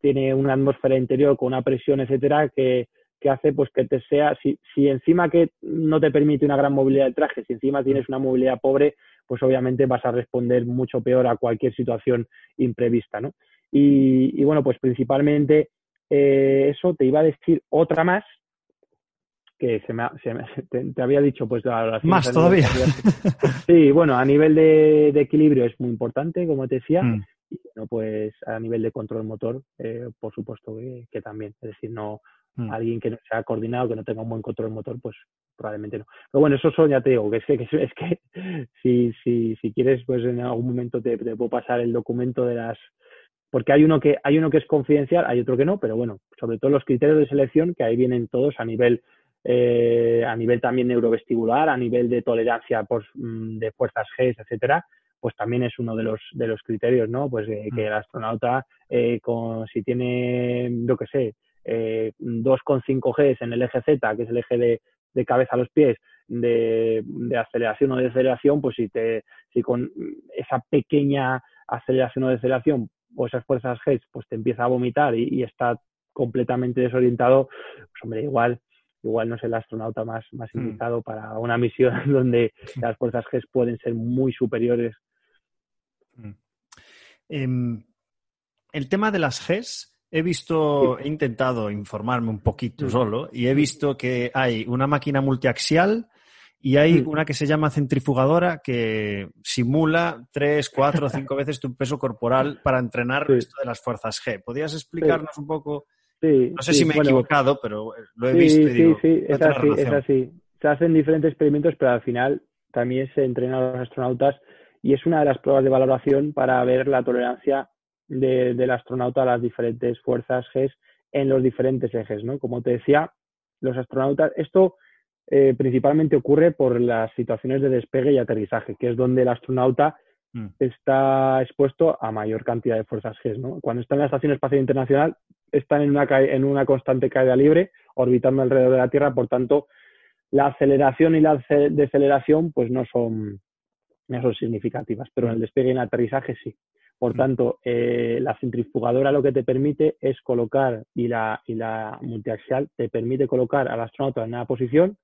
Speaker 2: tiene una atmósfera interior con una presión, etcétera, que, que hace pues que te sea, si, si encima que no te permite una gran movilidad de traje, si encima tienes una movilidad pobre, pues obviamente vas a responder mucho peor a cualquier situación imprevista, ¿no? Y, bueno, pues principalmente eh, eso te iba a decir otra más, que se me, te, había dicho pues la
Speaker 1: más todavía
Speaker 2: sí bueno a nivel de, equilibrio es muy importante como te decía mm. y bueno pues a nivel de control motor eh, por supuesto que, también es decir no Mm. Alguien que no sea coordinado, que no tenga un buen control motor, pues probablemente no. Pero bueno, eso son, ya te digo, que es que, es que si, si, si quieres, pues en algún momento te, puedo pasar el documento de las porque hay uno que hay uno que es confidencial, hay otro que no, pero bueno, sobre todo los criterios de selección que ahí vienen todos a nivel eh, a nivel también neurovestibular, a nivel de tolerancia por, mm, de fuerzas G, etcétera, pues también es uno de los de los criterios, ¿no? Pues que mm. el astronauta eh, con si tiene, yo qué sé, eh, 2,5 Gs en el eje Z, que es el eje de, cabeza a los pies, de, aceleración o de aceleración, pues si, te, si con esa pequeña aceleración o deceleración o esas fuerzas G, pues te empieza a vomitar y, está completamente desorientado, pues hombre, igual igual no es el astronauta más, más mm. indicado para una misión donde las fuerzas G pueden ser muy superiores.
Speaker 1: Mm. Em, el tema de las Gs He visto, he intentado informarme un poquito solo y he visto que hay una máquina multiaxial Y hay una que se llama centrifugadora que simula tres, cuatro, cinco veces tu peso corporal para entrenar esto de las fuerzas G. ¿Podrías explicarnos un poco? no sé si me he equivocado, pero lo he visto y digo,
Speaker 2: Sí, sí, es así, es así. Se hacen diferentes experimentos, pero al final también se entrenan a los astronautas y es una de las pruebas de valoración para ver la tolerancia del astronauta a las diferentes fuerzas G en los diferentes ejes, ¿no? Como te decía, los astronautas, esto eh, principalmente ocurre por las situaciones de despegue y aterrizaje, que es donde el astronauta mm. está expuesto a mayor cantidad de fuerzas G. ¿no? Cuando está en la Estación Espacial Internacional, están en una, en una constante caída libre, orbitando alrededor de la Tierra, por tanto, la aceleración y la deceleración pues no son, no son significativas, pero en el despegue y en el aterrizaje sí. Por tanto, eh, la centrifugadora lo que te permite es colocar, y la, y la multiaxial te permite colocar al astronauta en una posición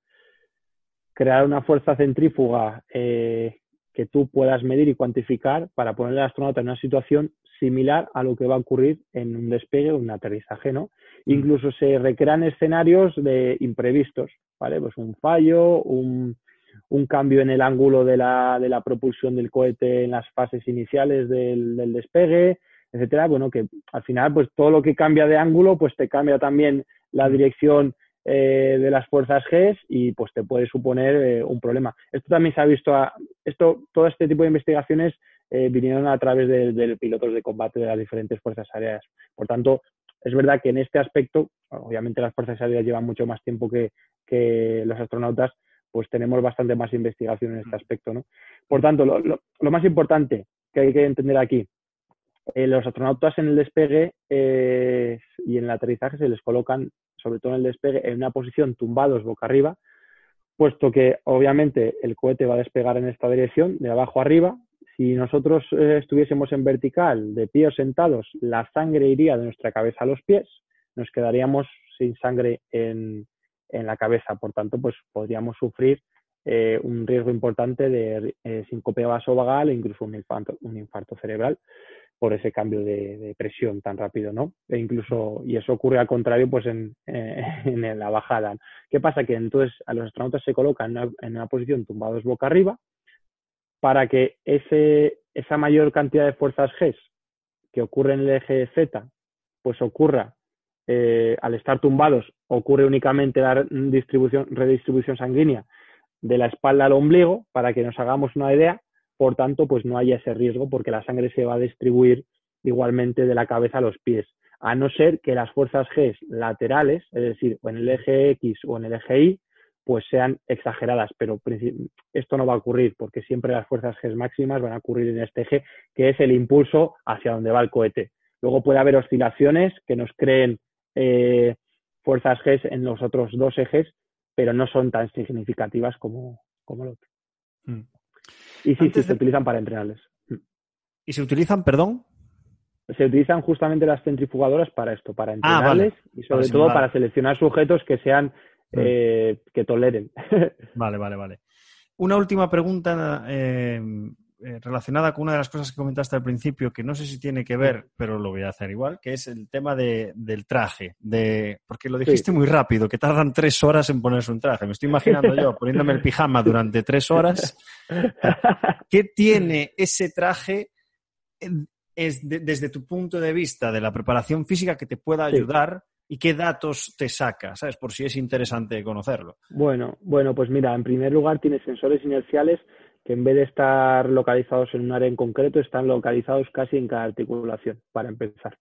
Speaker 2: crear una fuerza centrífuga eh, que tú puedas medir y cuantificar para poner al astronauta en una situación similar a lo que va a ocurrir en un despegue o un aterrizaje, ¿no? Incluso se recrean escenarios de imprevistos, ¿vale? Pues un fallo, un, cambio en el ángulo de la, de la, propulsión del cohete en las fases iniciales del, del, despegue, etcétera. Bueno, que al final, pues todo lo que cambia de ángulo, pues te cambia también la mm. dirección eh, de las fuerzas G y pues te puede suponer eh, un problema. Esto también se ha visto, esto, todo este tipo de investigaciones eh, vinieron a través de, pilotos de combate de las diferentes fuerzas aéreas. Por tanto, es verdad que en este aspecto, obviamente las fuerzas aéreas llevan mucho más tiempo que, los astronautas, pues tenemos bastante más investigación en este mm. aspecto. ¿no? Por tanto, lo, más importante que hay que entender aquí, los astronautas en el despegue y en el aterrizaje se les colocan sobre todo en el despegue, en una posición tumbados boca arriba, puesto que obviamente el cohete va a despegar en esta dirección, de abajo arriba. Si nosotros eh, estuviésemos en vertical, de pie o sentados, la sangre iría de nuestra cabeza a los pies, nos quedaríamos sin sangre en, la cabeza. Por tanto, pues podríamos sufrir eh, un riesgo importante de eh, vasovagal e incluso un un infarto cerebral por ese cambio de, presión tan rápido, ¿no? E incluso, y eso ocurre al contrario, pues en, en, la bajada. ¿Qué pasa? Que entonces a los astronautas se colocan en una, posición tumbados boca arriba para que ese, esa mayor cantidad de fuerzas G que ocurre en el eje Z, pues ocurra eh, al estar tumbados, ocurre únicamente la distribución, redistribución sanguínea de la espalda al ombligo, para que nos hagamos una idea, por tanto, pues no haya ese riesgo porque la sangre se va a distribuir igualmente de la cabeza a los pies, a no ser que las fuerzas G laterales, es decir, en el eje X o en el eje Y, pues sean exageradas, pero esto no va a ocurrir porque siempre las fuerzas G máximas van a ocurrir en este eje, que es el impulso hacia donde va el cohete. Luego puede haber oscilaciones que nos creen eh, fuerzas G en los otros dos ejes, pero no son tan significativas como, como el otro. Mm. Y sí, sí, se utilizan para entrenarles.
Speaker 1: ¿Y se utilizan, perdón?
Speaker 2: Se utilizan justamente las centrifugadoras para esto, para ah, entrenarles y sobre todo para seleccionar sujetos que sean, mm. eh, que toleren.
Speaker 1: Vale, vale, vale. Una última pregunta eh, eh, relacionada con una de las cosas que comentaste al principio, que no sé si tiene que ver, pero lo voy a hacer igual, que es el tema de, del traje. De, porque lo dijiste muy rápido, que tardan tres horas en ponerse un traje. Me estoy imaginando yo poniéndome el pijama durante tres horas. ¿Qué tiene ese traje es desde tu punto de vista de la preparación física que te pueda ayudar? y qué datos te saca, ¿sabes? Por si es interesante conocerlo.
Speaker 2: Bueno, bueno, pues mira, en primer lugar tiene sensores inerciales que en vez de estar localizados en un área en concreto, están localizados casi en cada articulación, para empezar.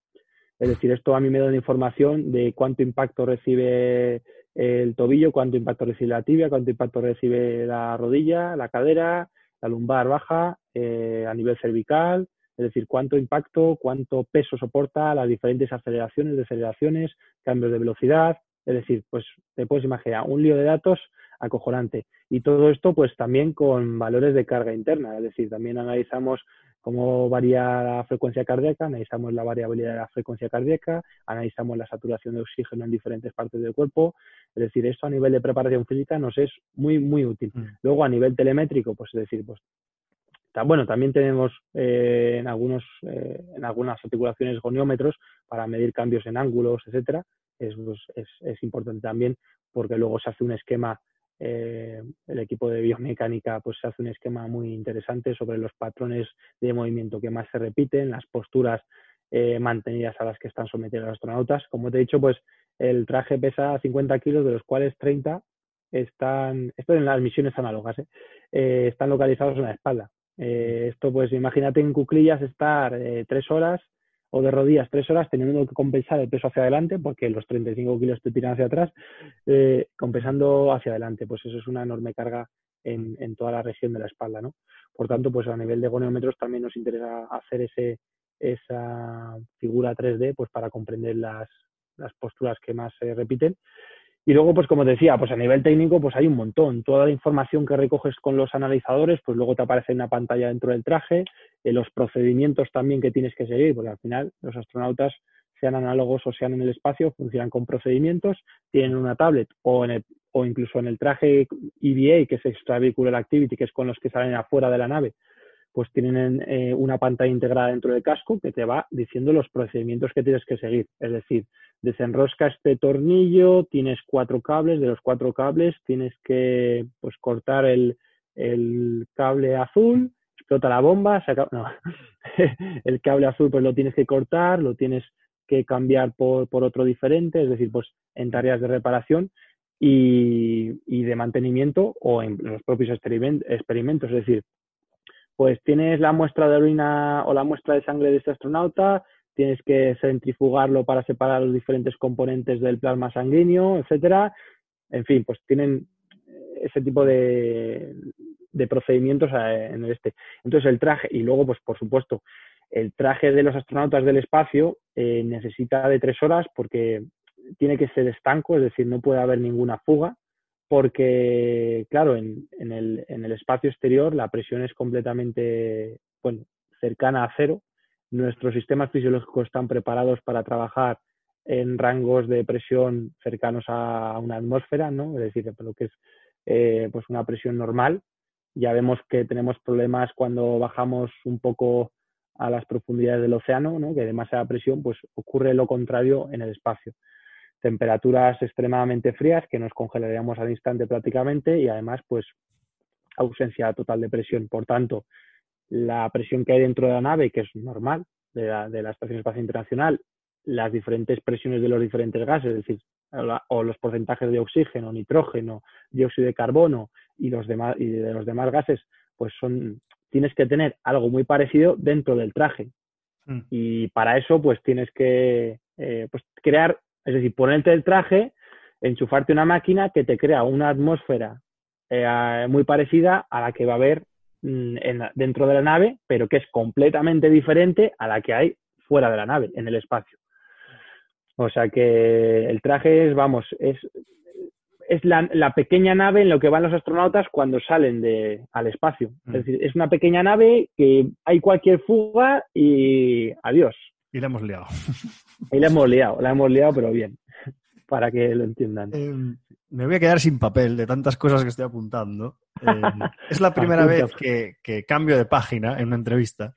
Speaker 2: Es decir, esto a mí me da una información de cuánto impacto recibe el tobillo, cuánto impacto recibe la tibia, cuánto impacto recibe la rodilla, la cadera, la lumbar baja, eh, a nivel cervical, es decir, cuánto impacto, cuánto peso soporta las diferentes aceleraciones, deceleraciones, cambios de velocidad, es decir, pues te puedes imaginar un lío de datos acojonante. Y todo esto, pues también con valores de carga interna, es decir, también analizamos cómo varía la frecuencia cardíaca, analizamos la variabilidad de la frecuencia cardíaca, analizamos la saturación de oxígeno en diferentes partes del cuerpo. Es decir, esto a nivel de preparación física nos es muy, muy útil. Mm. Luego, a nivel telemétrico, pues es decir, pues bueno, también tenemos eh, en, algunos, eh, en algunas articulaciones goniómetros para medir cambios en ángulos, etcétera. Es, pues, es, es importante también porque luego se hace un esquema eh, el equipo de biomecánica pues hace un esquema muy interesante sobre los patrones de movimiento que más se repiten, las posturas eh, mantenidas a las que están sometidos los astronautas. Como te he dicho, pues el traje pesa 50 kilos, de los cuales 30 están, esto en las misiones análogas, ¿eh? están localizados en la espalda. esto pues imagínate en cuclillas estar tres horas o de rodillas tres horas teniendo que compensar el peso hacia adelante porque los 35 kilos te tiran hacia atrás, eh, compensando hacia adelante. Pues eso es una enorme carga en, en, toda la región de la espalda, ¿no? Por tanto, pues a nivel de goniometros también nos interesa hacer ese, esa figura 3D pues para comprender las, las posturas que más se repiten y luego, pues como decía, pues a nivel técnico, pues hay un montón. Toda la información que recoges con los analizadores, pues luego te aparece en una pantalla dentro del traje, eh, los procedimientos también que tienes que seguir, porque al final los astronautas, sean análogos o sean en el espacio, funcionan con procedimientos, tienen una tablet o, en el, o incluso en el traje EVA, que es Extravehicular Activity, que es con los que salen afuera de la nave, pues tienen eh, una pantalla integrada dentro del casco que te va diciendo los procedimientos que tienes que seguir. Es decir, desenrosca este tornillo, tienes cuatro cables, de los cuatro cables tienes que pues, cortar el, cable azul, explota la bomba, saca, no, el cable azul pues lo tienes que cortar, lo tienes que cambiar por, por otro diferente, es decir, pues en tareas de reparación y, y de mantenimiento o en los propios experimentos, es decir, pues tienes la muestra de orina o la muestra de sangre de este astronauta, tienes que centrifugarlo para separar los diferentes componentes del plasma sanguíneo, etcétera. En fin, pues tienen ese tipo de, procedimientos eh, en el este. Entonces el traje, y luego, pues por supuesto, el traje de los astronautas del espacio eh, necesita de tres horas porque tiene que ser estanco, es decir, no puede haber ninguna fuga porque, claro, en, el, en, el, espacio exterior la presión es completamente bueno, cercana a cero. Nuestros sistemas fisiológicos están preparados para trabajar en rangos de presión cercanos a una atmósfera, ¿no? Es decir, lo que es eh, pues una presión normal. Ya vemos que tenemos problemas cuando bajamos un poco a las profundidades del océano, ¿no? que de demasiada presión, pues ocurre lo contrario en el espacio temperaturas extremadamente frías que nos congelaríamos al instante prácticamente y además pues ausencia total de presión. Por tanto, la presión que hay dentro de la nave, que es normal de la, de la Estación Espacial Internacional, las diferentes presiones de los diferentes gases, es decir, o los porcentajes de oxígeno, nitrógeno, dióxido de carbono y los demás y de los demás gases, pues son tienes que tener algo muy parecido dentro del traje. Mm. Y para eso, pues tienes que eh, pues, crear es decir, ponerte el traje, enchufarte una máquina que te crea una atmósfera eh, muy parecida a la que va a haber mm, dentro de la nave, pero que es completamente diferente a la que hay fuera de la nave, en el espacio. O sea que el traje es, vamos, es, es la, pequeña nave en lo que van los astronautas cuando salen de, al espacio. Es mm. decir, es una pequeña nave que hay cualquier fuga y adiós.
Speaker 1: Y la hemos liado.
Speaker 2: Y la hemos liado, la hemos liado, pero bien, para que lo entiendan.
Speaker 1: Em, me voy a quedar sin papel de tantas cosas que estoy apuntando. Em, es la primera vez que, cambio de página en una entrevista.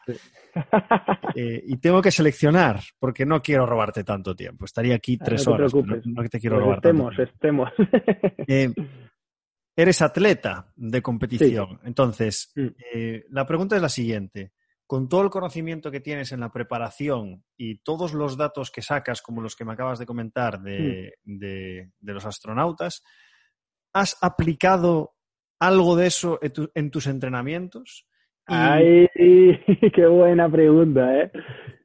Speaker 1: Eh, y tengo que seleccionar, porque no quiero robarte tanto tiempo. Estaría aquí ah, tres horas. No, te quiero pues robar
Speaker 2: estemos, tanto estemos.
Speaker 1: Em, eres atleta de competición. Entonces, mm. eh, la pregunta es la siguiente con todo el conocimiento que tienes en la preparación y todos los datos que sacas, como los que me acabas de comentar de, hmm. los astronautas, ¿has aplicado algo de eso en, tus entrenamientos?
Speaker 2: ¡Ay! ¡Qué buena pregunta, eh!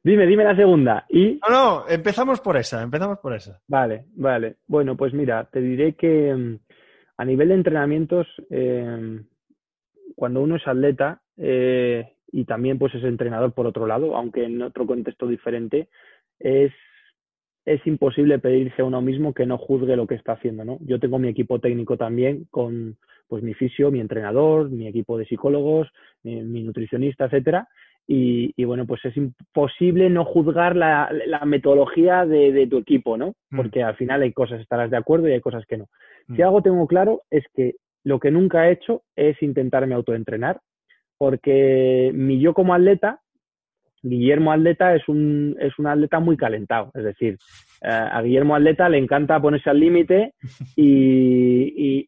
Speaker 2: Dime, dime la segunda. ¿Y?
Speaker 1: No, no, empezamos por esa, empezamos por esa.
Speaker 2: Vale, vale. Bueno, pues mira, te diré que mm, a nivel de entrenamientos, eh, cuando uno es atleta, eh, y también pues es entrenador por otro lado, aunque en otro contexto diferente, es, es imposible pedirse a uno mismo que no juzgue lo que está haciendo, ¿no? Yo tengo mi equipo técnico también con pues mi fisio, mi entrenador, mi equipo de psicólogos, mi, nutricionista, etcétera, y, y, bueno, pues es imposible no juzgar la, la metodología de, de, tu equipo, ¿no? Mm. Porque al final hay cosas, estarás de acuerdo y hay cosas que no. Si mm. algo tengo claro es que lo que nunca he hecho es intentarme autoentrenar porque mi yo como atleta, Guillermo Atleta es un, es un atleta muy calentado, es decir, eh, a Guillermo Atleta le encanta ponerse al límite y,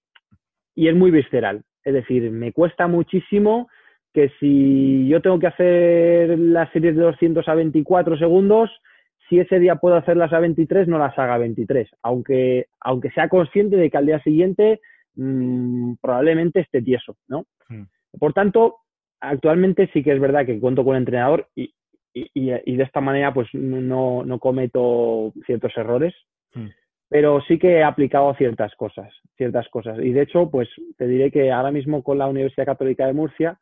Speaker 2: y es muy visceral. Es decir, me cuesta muchísimo que si yo tengo que hacer las series de 200 a 24 segundos, si ese día puedo hacerlas a 23, no las haga a 23, aunque, aunque sea consciente de que al día siguiente mmm, probablemente esté tieso, ¿no? Mm. Por tanto, actualmente sí que es verdad que cuento con entrenador y, y, y de esta manera pues no, no cometo ciertos errores, mm. pero sí que he aplicado ciertas cosas, ciertas cosas. Y de hecho, pues te diré que ahora mismo con la Universidad Católica de Murcia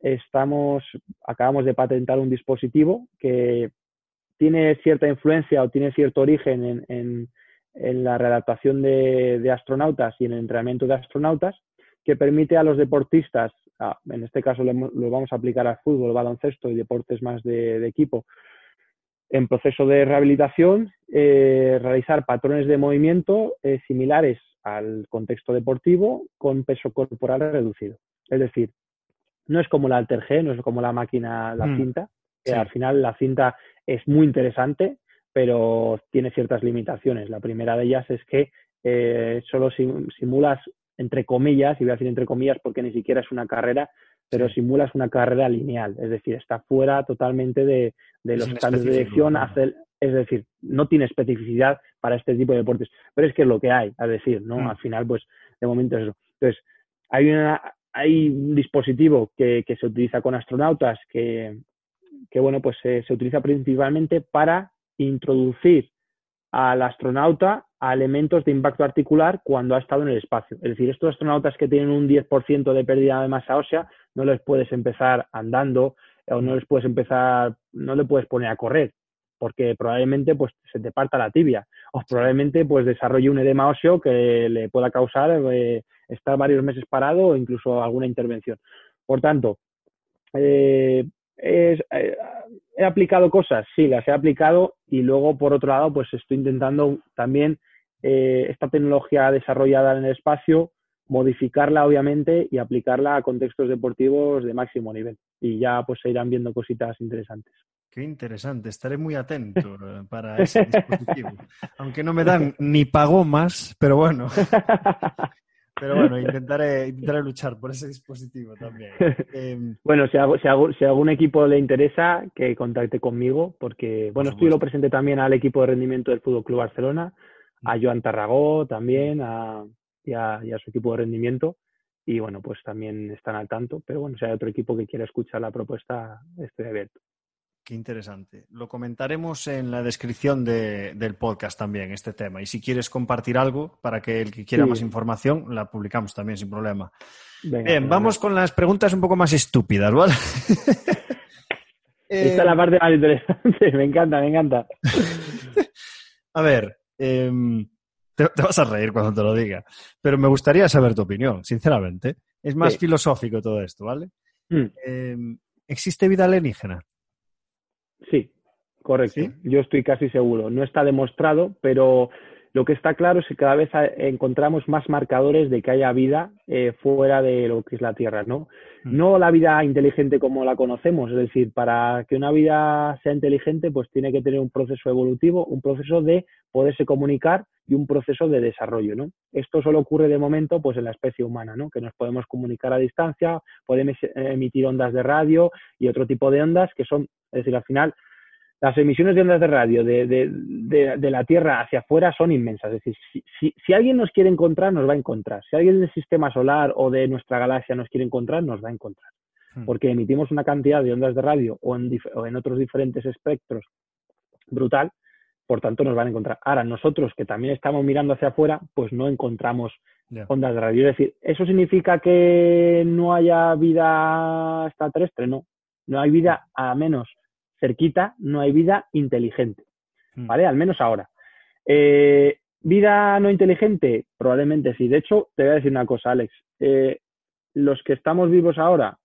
Speaker 2: estamos, acabamos de patentar un dispositivo que tiene cierta influencia o tiene cierto origen en, en, en la readaptación de, de, astronautas y en el entrenamiento de astronautas, que permite a los deportistas, en este caso lo, lo, vamos a aplicar al fútbol, baloncesto y deportes más de, de equipo, en proceso de rehabilitación, eh, realizar patrones de movimiento eh, similares al contexto deportivo con peso corporal reducido. Es decir, no es como la Alter G, no es como la máquina, la mm. cinta, que sí. al final la cinta es muy interesante, pero tiene ciertas limitaciones. La primera de ellas es que eh, solo simulas, entre comillas, y voy a decir entre comillas porque ni siquiera es una carrera, pero simulas una carrera lineal, es decir, está fuera totalmente de, de los cambios de dirección, ¿no? hacer, es decir, no tiene especificidad para este tipo de deportes, pero es que es lo que hay, es decir, ¿no? Mm. Al final, pues, de momento es eso. Entonces, hay una, hay un dispositivo que, que se utiliza con astronautas que, que bueno, pues eh, se utiliza principalmente para introducir al astronauta a elementos de impacto articular cuando ha estado en el espacio. Es decir, estos astronautas que tienen un 10% de pérdida de masa ósea, no les puedes empezar andando o no les puedes empezar, no le puedes poner a correr, porque probablemente pues se te parta la tibia o probablemente pues desarrolle un edema óseo que le pueda causar eh, estar varios meses parado o incluso alguna intervención. Por tanto, eh, es, eh, he aplicado cosas, sí, las he aplicado y luego por otro lado pues estoy intentando también eh, esta tecnología desarrollada en el espacio modificarla obviamente y aplicarla a contextos deportivos de máximo nivel y ya pues se irán viendo cositas interesantes.
Speaker 1: Qué interesante, estaré muy atento eh, para ese dispositivo. Aunque no me dan ni pago más, pero bueno. Pero bueno, intentaré, intentaré luchar por ese dispositivo también.
Speaker 2: Eh, bueno, si, hago, si, hago, si a algún equipo le interesa, que contacte conmigo, porque, bueno, esto yo lo presenté también al equipo de rendimiento del Fútbol Club Barcelona, a mm. Joan Tarragó también, a, y, a, y a su equipo de rendimiento. Y bueno, pues también están al tanto. Pero bueno, si hay otro equipo que quiera escuchar la propuesta, estoy abierto.
Speaker 1: Qué interesante. Lo comentaremos en la descripción de, del podcast también, este tema. Y si quieres compartir algo para que el que quiera sí. más información, la publicamos también sin problema. Venga, Bien, venga. vamos con las preguntas un poco más estúpidas, ¿vale?
Speaker 2: Esta es la parte más interesante. me encanta, me encanta.
Speaker 1: A ver, eh, te, te, vas a reír cuando te lo diga, pero me gustaría saber tu opinión, sinceramente. Es más sí. filosófico todo esto, ¿vale? Mm. Eh, ¿Existe vida alienígena?
Speaker 2: Sí, correcto. ¿Sí? Yo estoy casi seguro. No está demostrado, pero lo que está claro es que cada vez encontramos más marcadores de que haya vida eh, fuera de lo que es la Tierra, ¿no? Mm. No la vida inteligente como la conocemos, es decir, para que una vida sea inteligente, pues tiene que tener un proceso evolutivo, un proceso de poderse comunicar y un proceso de desarrollo, ¿no? Esto solo ocurre de momento, pues en la especie humana, ¿no? Que nos podemos comunicar a distancia, podemos emitir ondas de radio y otro tipo de ondas que son, es decir, al final las emisiones de ondas de radio de, de, de, de, la Tierra hacia afuera son inmensas. Es decir, si, si, si, alguien nos quiere encontrar, nos va a encontrar. Si alguien del sistema solar o de nuestra galaxia nos quiere encontrar, nos va a encontrar. Hmm. Porque emitimos una cantidad de ondas de radio o en, o en otros diferentes espectros brutal, por tanto nos van a encontrar. Ahora, nosotros que también estamos mirando hacia afuera, pues no encontramos yeah. ondas de radio. Es decir, ¿eso significa que no haya vida extraterrestre? No, no hay vida a menos cerquita no hay vida inteligente, hmm. ¿vale? Al menos ahora. Eh, ¿Vida no inteligente? Probablemente sí. De hecho, te voy a decir una cosa, Alex. Eh, los que estamos vivos ahora,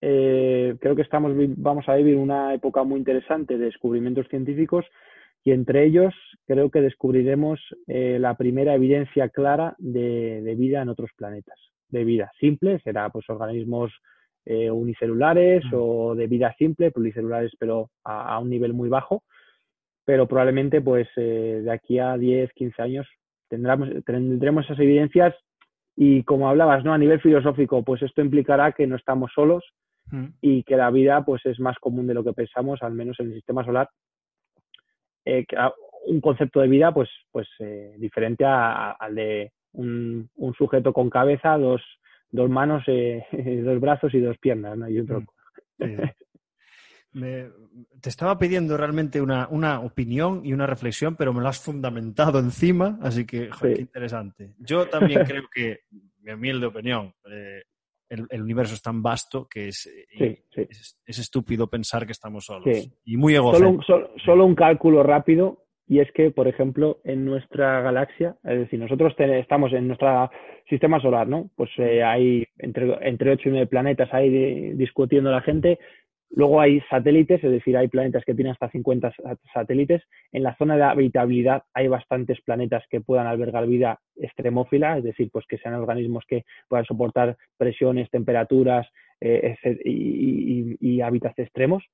Speaker 2: eh, creo que estamos, vamos a vivir una época muy interesante de descubrimientos científicos y entre ellos creo que descubriremos la primera evidencia clara de, de, vida en otros planetas. De vida simple, será pues organismos eh, unicelulares mm. o de vida simple, pluricelulares, pero a, a, un nivel muy bajo. Pero probablemente, pues, eh, de aquí a 10, 15 años tendremos, tendremos esas evidencias Y como hablabas, ¿no? A nivel filosófico, pues esto implicará que no estamos solos mm. y que la vida pues es más común de lo que pensamos, al menos en el sistema solar. Eh, un concepto de vida pues, pues diferente al de un, sujeto con cabeza, dos, dos manos, eh, dos brazos y dos piernas, ¿no? Y un tronco. Mm.
Speaker 1: te estaba pidiendo realmente una, una, opinión y una reflexión, pero me lo has fundamentado encima, así que, qué interesante. Yo también creo que, mi humilde opinión, eh, el, universo es tan vasto que es, es, estúpido pensar que estamos solos. Y muy egocéntrico.
Speaker 2: Solo, solo, un cálculo rápido, y es que, por ejemplo, en nuestra galaxia, es decir, nosotros estamos en nuestro sistema solar, ¿no? Pues eh, hay entre, entre 8 y 9 planetas ahí discutiendo la gente, Luego hay satélites, es decir, hay planetas que tienen hasta 50 satélites. En la zona de habitabilidad hay bastantes planetas que puedan albergar vida extremófila, es decir, pues que sean organismos que puedan soportar presiones, temperaturas eh, y, hábitats extremos.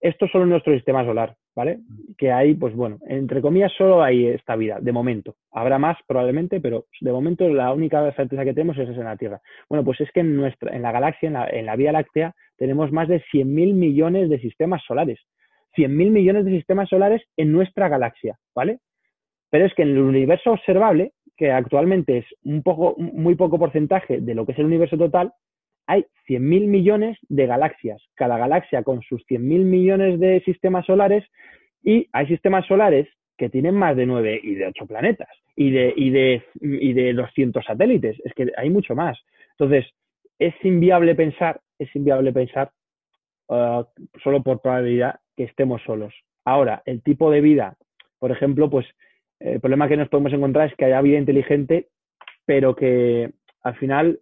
Speaker 2: Esto solo en nuestro sistema solar, ¿vale? Que hay, pues bueno, entre comillas, solo hay esta vida, de momento. Habrá más probablemente, pero de momento la única certeza que tenemos es esa en la Tierra. Bueno, pues es que en, nuestra, en la galaxia, en la, en la Vía Láctea, tenemos más de 100.000 millones de sistemas solares. 100.000 millones de sistemas solares en nuestra galaxia, ¿vale? Pero es que en el universo observable, que actualmente es un poco, muy poco porcentaje de lo que es el universo total, hay 100.000 millones de galaxias, cada galaxia con sus 100.000 millones de sistemas solares y hay sistemas solares que tienen más de 9 y de 8 planetas y de, y de, y de 200 satélites. Es que hay mucho más. Entonces, es inviable pensar, es inviable pensar uh, solo por probabilidad que estemos solos. Ahora, el tipo de vida, por ejemplo, pues el problema que nos podemos encontrar es que haya vida inteligente, pero que al final,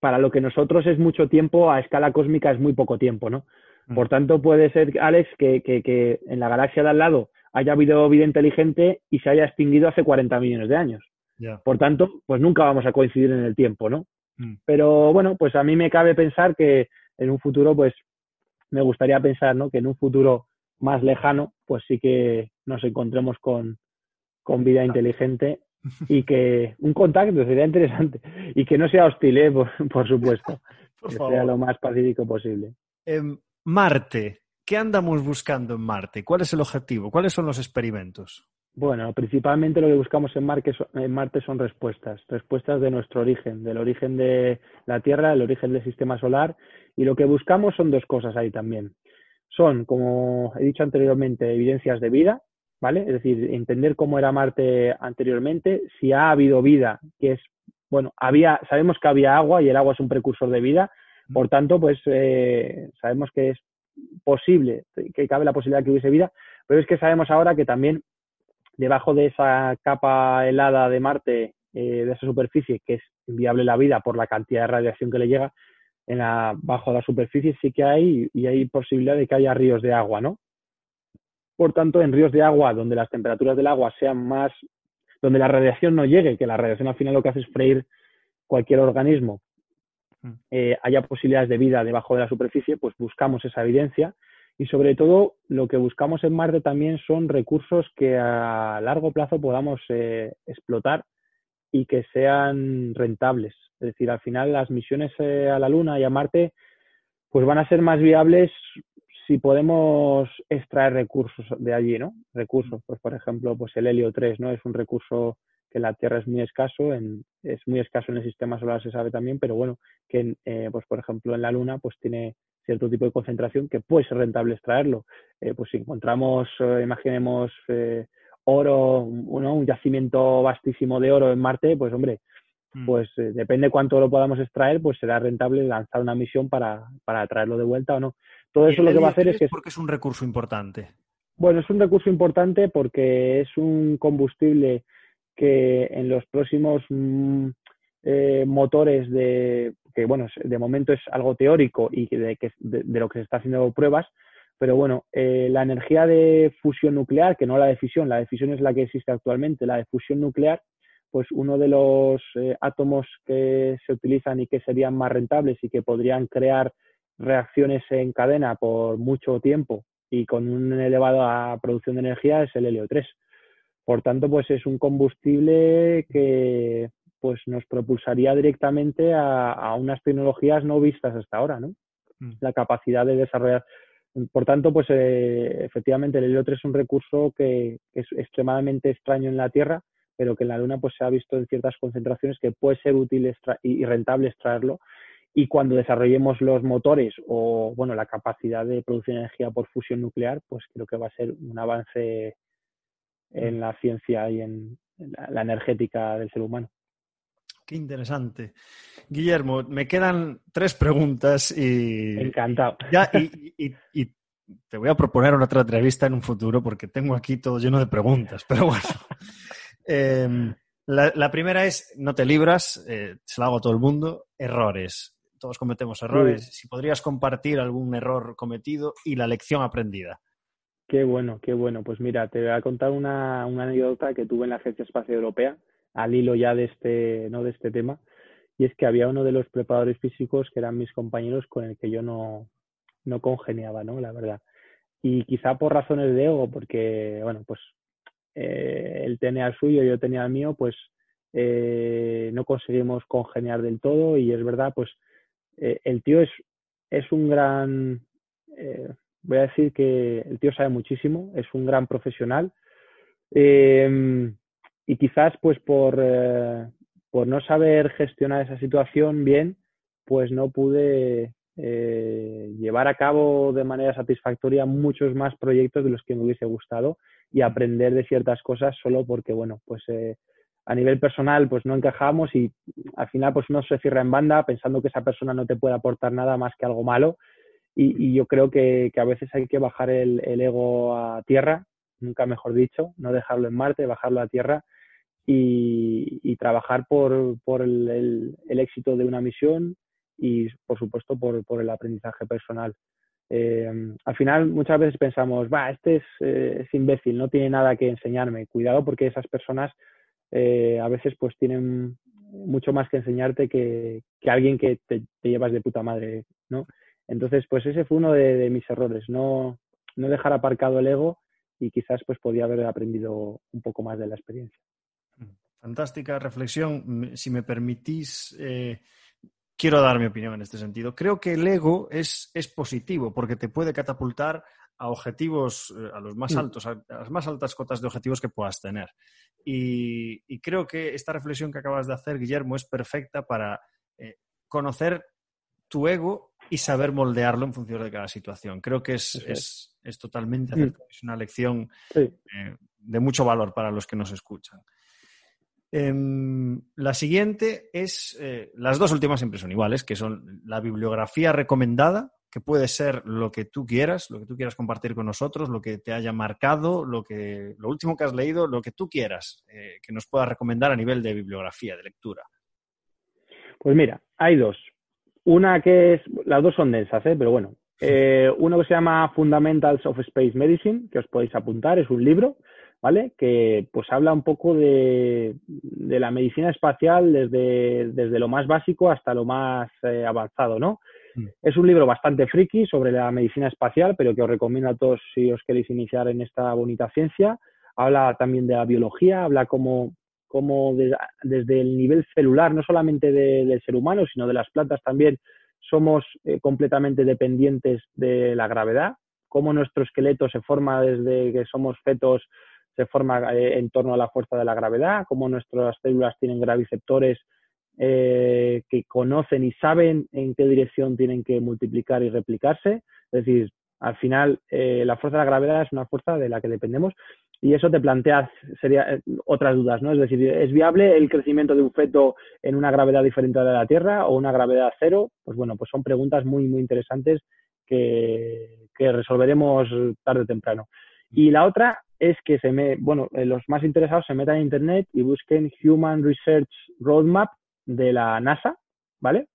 Speaker 2: para lo que nosotros es mucho tiempo, a escala cósmica es muy poco tiempo, ¿no? Mm. Por tanto, puede ser, Alex, que, que, en la galaxia de al lado haya habido vida inteligente y se haya extinguido hace 40 millones de años. Por tanto, pues nunca vamos a coincidir en el tiempo, ¿no? Mm. Pero bueno, pues a mí me cabe pensar que en un futuro, pues me gustaría pensar, ¿no? Que en un futuro más lejano, pues sí que nos encontremos con, con vida inteligente y que un contacto sería interesante y que no sea hostil, ¿eh? por, supuesto, que sea lo más pacífico posible.
Speaker 1: Em, Marte, ¿qué andamos buscando en Marte? ¿Cuál es el objetivo? ¿Cuáles son los experimentos?
Speaker 2: Bueno, principalmente lo que buscamos en Marte, son respuestas, respuestas de nuestro origen, del origen de la Tierra, el origen del sistema solar, y lo que buscamos son dos cosas ahí también. Son, como he dicho anteriormente, evidencias de vida, ¿vale? Es decir, entender cómo era Marte anteriormente, si ha habido vida, que es, bueno, había, sabemos que había agua y el agua es un precursor de vida, por tanto, pues eh, sabemos que es posible, que cabe la posibilidad de que hubiese vida, pero es que sabemos ahora que también debajo de esa capa helada de Marte, eh, de esa superficie, que es inviable la vida por la cantidad de radiación que le llega, en la, bajo la superficie sí que hay y hay posibilidad de que haya ríos de agua, ¿no? Por tanto, en ríos de agua donde las temperaturas del agua sean más, donde la radiación no llegue, que la radiación al final lo que hace es freír cualquier organismo, mm. eh, haya posibilidades de vida debajo de la superficie, pues buscamos esa evidencia y sobre todo lo que buscamos en Marte también son recursos que a largo plazo podamos eh, explotar y que sean rentables. Es decir, al final las misiones eh, a la Luna y a Marte pues van a ser más viables si podemos extraer recursos de allí, ¿no? Recursos, pues por ejemplo, pues el helio 3, ¿no? Es un recurso que en la Tierra es muy escaso, en, es muy escaso en el sistema solar se sabe también, pero bueno, que eh, pues por ejemplo en la Luna pues tiene cierto tipo de concentración que puede ser rentable extraerlo. Eh, pues si encontramos, eh, imaginemos, eh, oro, un yacimiento vastísimo de oro en Marte, pues hombre, mm. pues depende cuánto lo podamos extraer, pues será rentable lanzar una misión para, para traerlo de vuelta o no. Todo eso lo que va a hacer es que...
Speaker 1: Porque es un recurso importante.
Speaker 2: Bueno, es un recurso importante porque es un combustible que en los próximos mm, motores de que bueno, de momento es algo teórico y de, de, lo que se está haciendo pruebas, pero bueno, eh, la energía de fusión nuclear, que no la de fisión, la de fisión es la que existe actualmente, la de fusión nuclear, pues uno de los eh, átomos que se utilizan y que serían más rentables y que podrían crear reacciones en cadena por mucho tiempo y con una elevada producción de energía es el helio 3. Por tanto, pues es un combustible que pues nos propulsaría directamente a, unas tecnologías no vistas hasta ahora, ¿no? Mm. La capacidad de desarrollar. Por tanto, pues eh, efectivamente el helio 3 es un recurso que es extremadamente extraño en la Tierra, pero que en la Luna pues se ha visto en ciertas concentraciones que puede ser útil y rentable extraerlo y cuando desarrollemos los motores o bueno la capacidad de producir energía por fusión nuclear pues creo que va a ser un avance en la ciencia y en la, energética del ser humano.
Speaker 1: Qué interesante. Guillermo me quedan tres preguntas y
Speaker 2: encantado.
Speaker 1: y, te voy a proponer una otra entrevista en un futuro porque tengo aquí todo lleno de preguntas pero bueno. Em, la, primera es, no te libras, eh, se lo hago a todo el mundo, errores todos cometemos errores. Si podrías compartir algún error cometido y la lección aprendida.
Speaker 2: Qué bueno, qué bueno. Pues mira, te voy a contar una, anécdota que tuve en la Agencia Espacial Europea, al hilo ya de este, ¿no? de este tema, y es que había uno de los preparadores físicos que eran mis compañeros con el que yo no, no congeniaba, ¿no? La verdad. Y quizá por razones de ego, porque, bueno, pues eh, él tenía el suyo, yo tenía el mío, pues eh, no conseguimos congeniar del todo y es verdad, pues eh, el tío es, es un gran, eh, voy a decir que el tío sabe muchísimo, es un gran profesional. Em, y quizás pues por, eh, por no saber gestionar esa situación bien, pues no pude llevar a cabo de manera satisfactoria muchos más proyectos de los que me hubiese gustado y aprender de ciertas cosas solo porque, bueno, pues a nivel personal pues no encajamos y al final pues uno se cierra en banda pensando que esa persona no te puede aportar nada más que algo malo y, yo creo que, a veces hay que bajar el, ego a tierra, nunca mejor dicho, no dejarlo en Marte, bajarlo a tierra y, trabajar por, el, éxito de una misión y por supuesto por, el aprendizaje personal. Eh, al final muchas veces pensamos, va, este es, eh, es imbécil, no tiene nada que enseñarme. Cuidado porque esas personas eh, a veces pues tienen mucho más que enseñarte que, alguien que te, llevas de puta madre, ¿no? Entonces, pues ese fue uno de, mis errores, no, no dejar aparcado el ego y quizás pues podía haber aprendido un poco más de la experiencia.
Speaker 1: Fantástica reflexión. Si me permitís, eh, quiero dar mi opinión en este sentido. Creo que el ego es, es positivo porque te puede catapultar a objetivos, eh, a los más mm. altos, a, las más altas cotas de objetivos que puedas tener. Y, creo que esta reflexión que acabas de hacer, Guillermo, es perfecta para eh, conocer tu ego y saber moldearlo en función de cada situación. Creo que es, es, totalmente mm. Es una lección eh, de mucho valor para los que nos escuchan. Em, la siguiente es, las dos últimas siempre son iguales, que son la bibliografía recomendada que puede ser lo que tú quieras, lo que tú quieras compartir con nosotros, lo que te haya marcado, lo, que, lo último que has leído, lo que tú quieras, eh, que nos puedas recomendar a nivel de bibliografía, de lectura.
Speaker 2: Pues mira, hay dos. Una que es, las dos son densas, ¿eh? pero bueno. Eh, uno que se llama Fundamentals of Space Medicine, que os podéis apuntar, es un libro, ¿vale? Que pues habla un poco de, de la medicina espacial desde, desde, lo más básico hasta lo más avanzado, ¿no? Mm. Es un libro bastante friki sobre la medicina espacial, pero que os recomiendo a todos si os queréis iniciar en esta bonita ciencia. Habla también de la biología, habla como, desde el nivel celular, no solamente del ser humano, sino de las plantas también, somos eh, completamente dependientes de la gravedad, cómo nuestro esqueleto se forma desde que somos fetos, se forma eh, en torno a la fuerza de la gravedad, cómo nuestras células tienen graviceptores eh, que conocen y saben en qué dirección tienen que multiplicar y replicarse. Es decir, al final eh, la fuerza de la gravedad es una fuerza de la que dependemos y eso te plantea sería, eh, otras dudas, ¿no? Es decir, ¿es viable el crecimiento de un feto en una gravedad diferente de la Tierra o una gravedad cero? Pues bueno, pues son preguntas muy, muy interesantes que, que resolveremos tarde o temprano. Y la otra es que se me, bueno, los más interesados se metan en internet y busquen Human Research Roadmap de la NASA, ¿vale?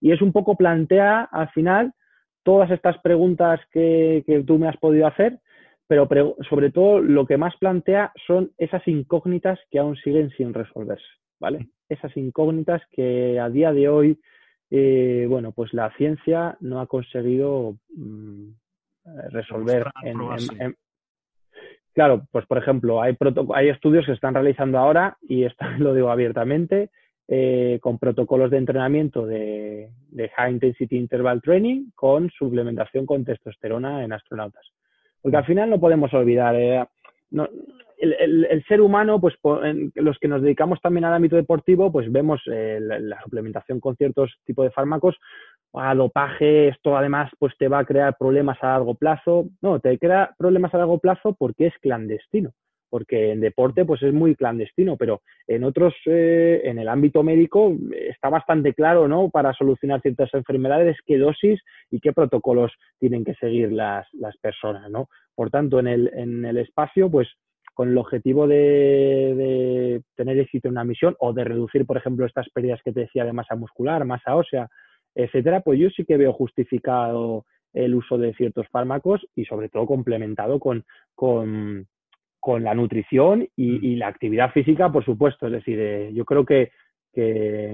Speaker 2: Y es un poco plantea al final todas estas preguntas que, tú me has podido hacer, pero sobre todo lo que más plantea son esas incógnitas que aún siguen sin resolverse, ¿vale? Esas incógnitas que a día de hoy, eh, bueno, pues la ciencia no ha conseguido mm, resolver en, claro, pues por ejemplo, hay, hay estudios que se están realizando ahora, y esto lo digo abiertamente, eh, con protocolos de entrenamiento de, High Intensity Interval Training con suplementación con testosterona en astronautas. Porque al final no podemos olvidar, eh, el, ser humano, pues los que nos dedicamos también al ámbito deportivo, pues vemos eh, la, suplementación con ciertos tipos de fármacos, a dopaje, esto además pues te va a crear problemas a largo plazo. No, te crea problemas a largo plazo porque es clandestino porque en deporte pues es muy clandestino, pero en otros, eh, en el ámbito médico está bastante claro, ¿no? Para solucionar ciertas enfermedades, qué dosis y qué protocolos tienen que seguir las, las personas, ¿no? Por tanto, en el, en el espacio, pues con el objetivo de, de, tener éxito en una misión o de reducir, por ejemplo, estas pérdidas que te decía de masa muscular, masa ósea, etcétera, pues yo sí que veo justificado el uso de ciertos fármacos y sobre todo complementado con, con con la nutrición y, mm. la actividad física, por supuesto. Es decir, eh, yo creo que,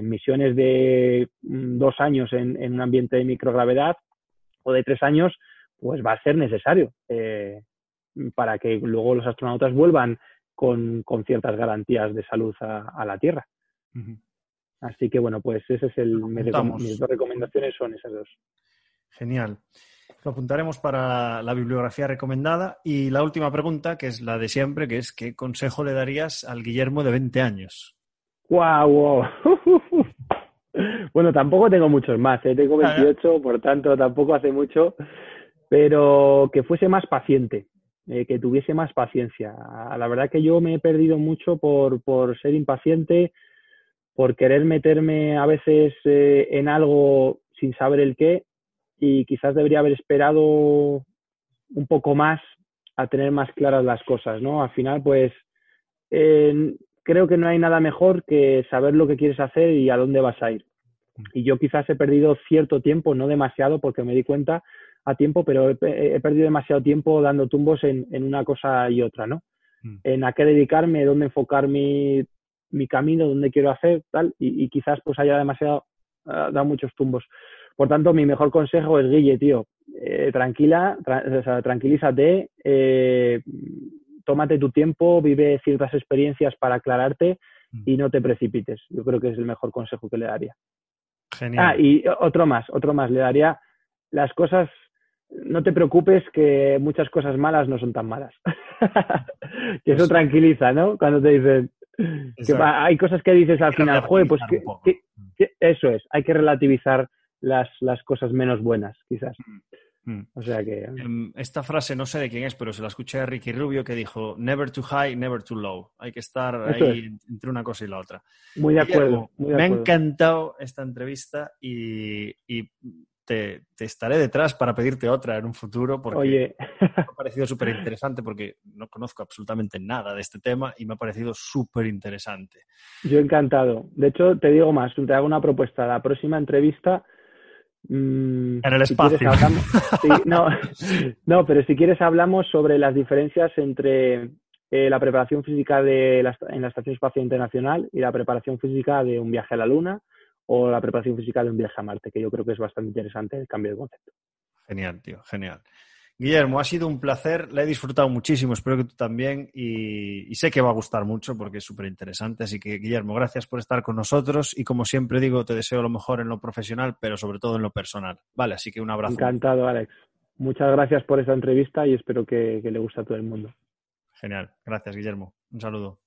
Speaker 2: misiones de mm, dos años en, un ambiente de microgravedad o de tres años, pues va a ser necesario eh, para que luego los astronautas vuelvan con, ciertas garantías de salud a, la Tierra. Así que bueno, pues ese es el mis dos recomendaciones son esas dos.
Speaker 1: Genial. Lo apuntaremos para la bibliografía recomendada. Y la última pregunta, que es la de siempre, que es ¿qué consejo le darías al Guillermo de 20 años?
Speaker 2: ¡Guau! bueno, tampoco tengo muchos más. ¿eh? Tengo 28, por tanto, tampoco hace mucho. Pero que fuese más paciente, eh, que tuviese más paciencia. La verdad que yo me he perdido mucho por, por ser impaciente, por querer meterme a veces eh, en algo sin saber el qué y quizás debería haber esperado un poco más a tener más claras las cosas, ¿no? Al final, pues creo que no hay nada mejor que saber lo que quieres hacer y a dónde vas a ir. Y yo quizás he perdido cierto tiempo, no demasiado, porque me di cuenta a tiempo, pero he, perdido demasiado tiempo dando tumbos en, una cosa y otra, ¿no? Mm. En a qué dedicarme, dónde enfocar mi, mi camino, dónde quiero hacer, tal, y, quizás pues haya demasiado, uh, dado muchos tumbos. Por tanto, mi mejor consejo es, Guille, tío, eh, tranquila, tranquilízate, eh, tómate tu tiempo, vive ciertas experiencias para aclararte y no te precipites. Yo creo que es el mejor consejo que le daría. Genial. Ah, y otro más, otro más, le daría las cosas, no te preocupes que muchas cosas malas no son tan malas. que eso tranquiliza, ¿no? Cuando te dicen, que hay cosas que dices al final, joder, pues que, eso es, hay que relativizar las, las cosas menos buenas, quizás. Mm, mm. O sea que.
Speaker 1: Em, esta frase no sé de quién es, pero se la escuché a Ricky Rubio que dijo: Never too high, never too low. Hay que estar ahí entre una cosa y la otra.
Speaker 2: Muy de acuerdo.
Speaker 1: me ha encantado esta entrevista y, y te, estaré detrás para pedirte otra en un futuro porque me ha parecido súper interesante porque no conozco absolutamente nada de este tema y me ha parecido súper interesante.
Speaker 2: Yo encantado. De hecho, te digo más, te hago una propuesta. La próxima entrevista
Speaker 1: Mm, en el espacio.
Speaker 2: no, pero si quieres hablamos sobre las diferencias entre eh, la preparación física de en la Estación Espacial Internacional y la preparación física de un viaje a la Luna o la preparación física de un viaje a Marte, que yo creo que es bastante interesante el cambio de concepto.
Speaker 1: Genial, tío, genial. Guillermo, ha sido un placer, la he disfrutado muchísimo, espero que tú también y, sé que va a gustar mucho porque es súper interesante. Así que, Guillermo, gracias por estar con nosotros y como siempre digo, te deseo lo mejor en lo profesional, pero sobre todo en lo personal. Vale, así que un abrazo.
Speaker 2: Encantado, Alex. Muchas gracias por esta entrevista y espero que, que le guste a todo el mundo.
Speaker 1: Genial, gracias, Guillermo. Un saludo.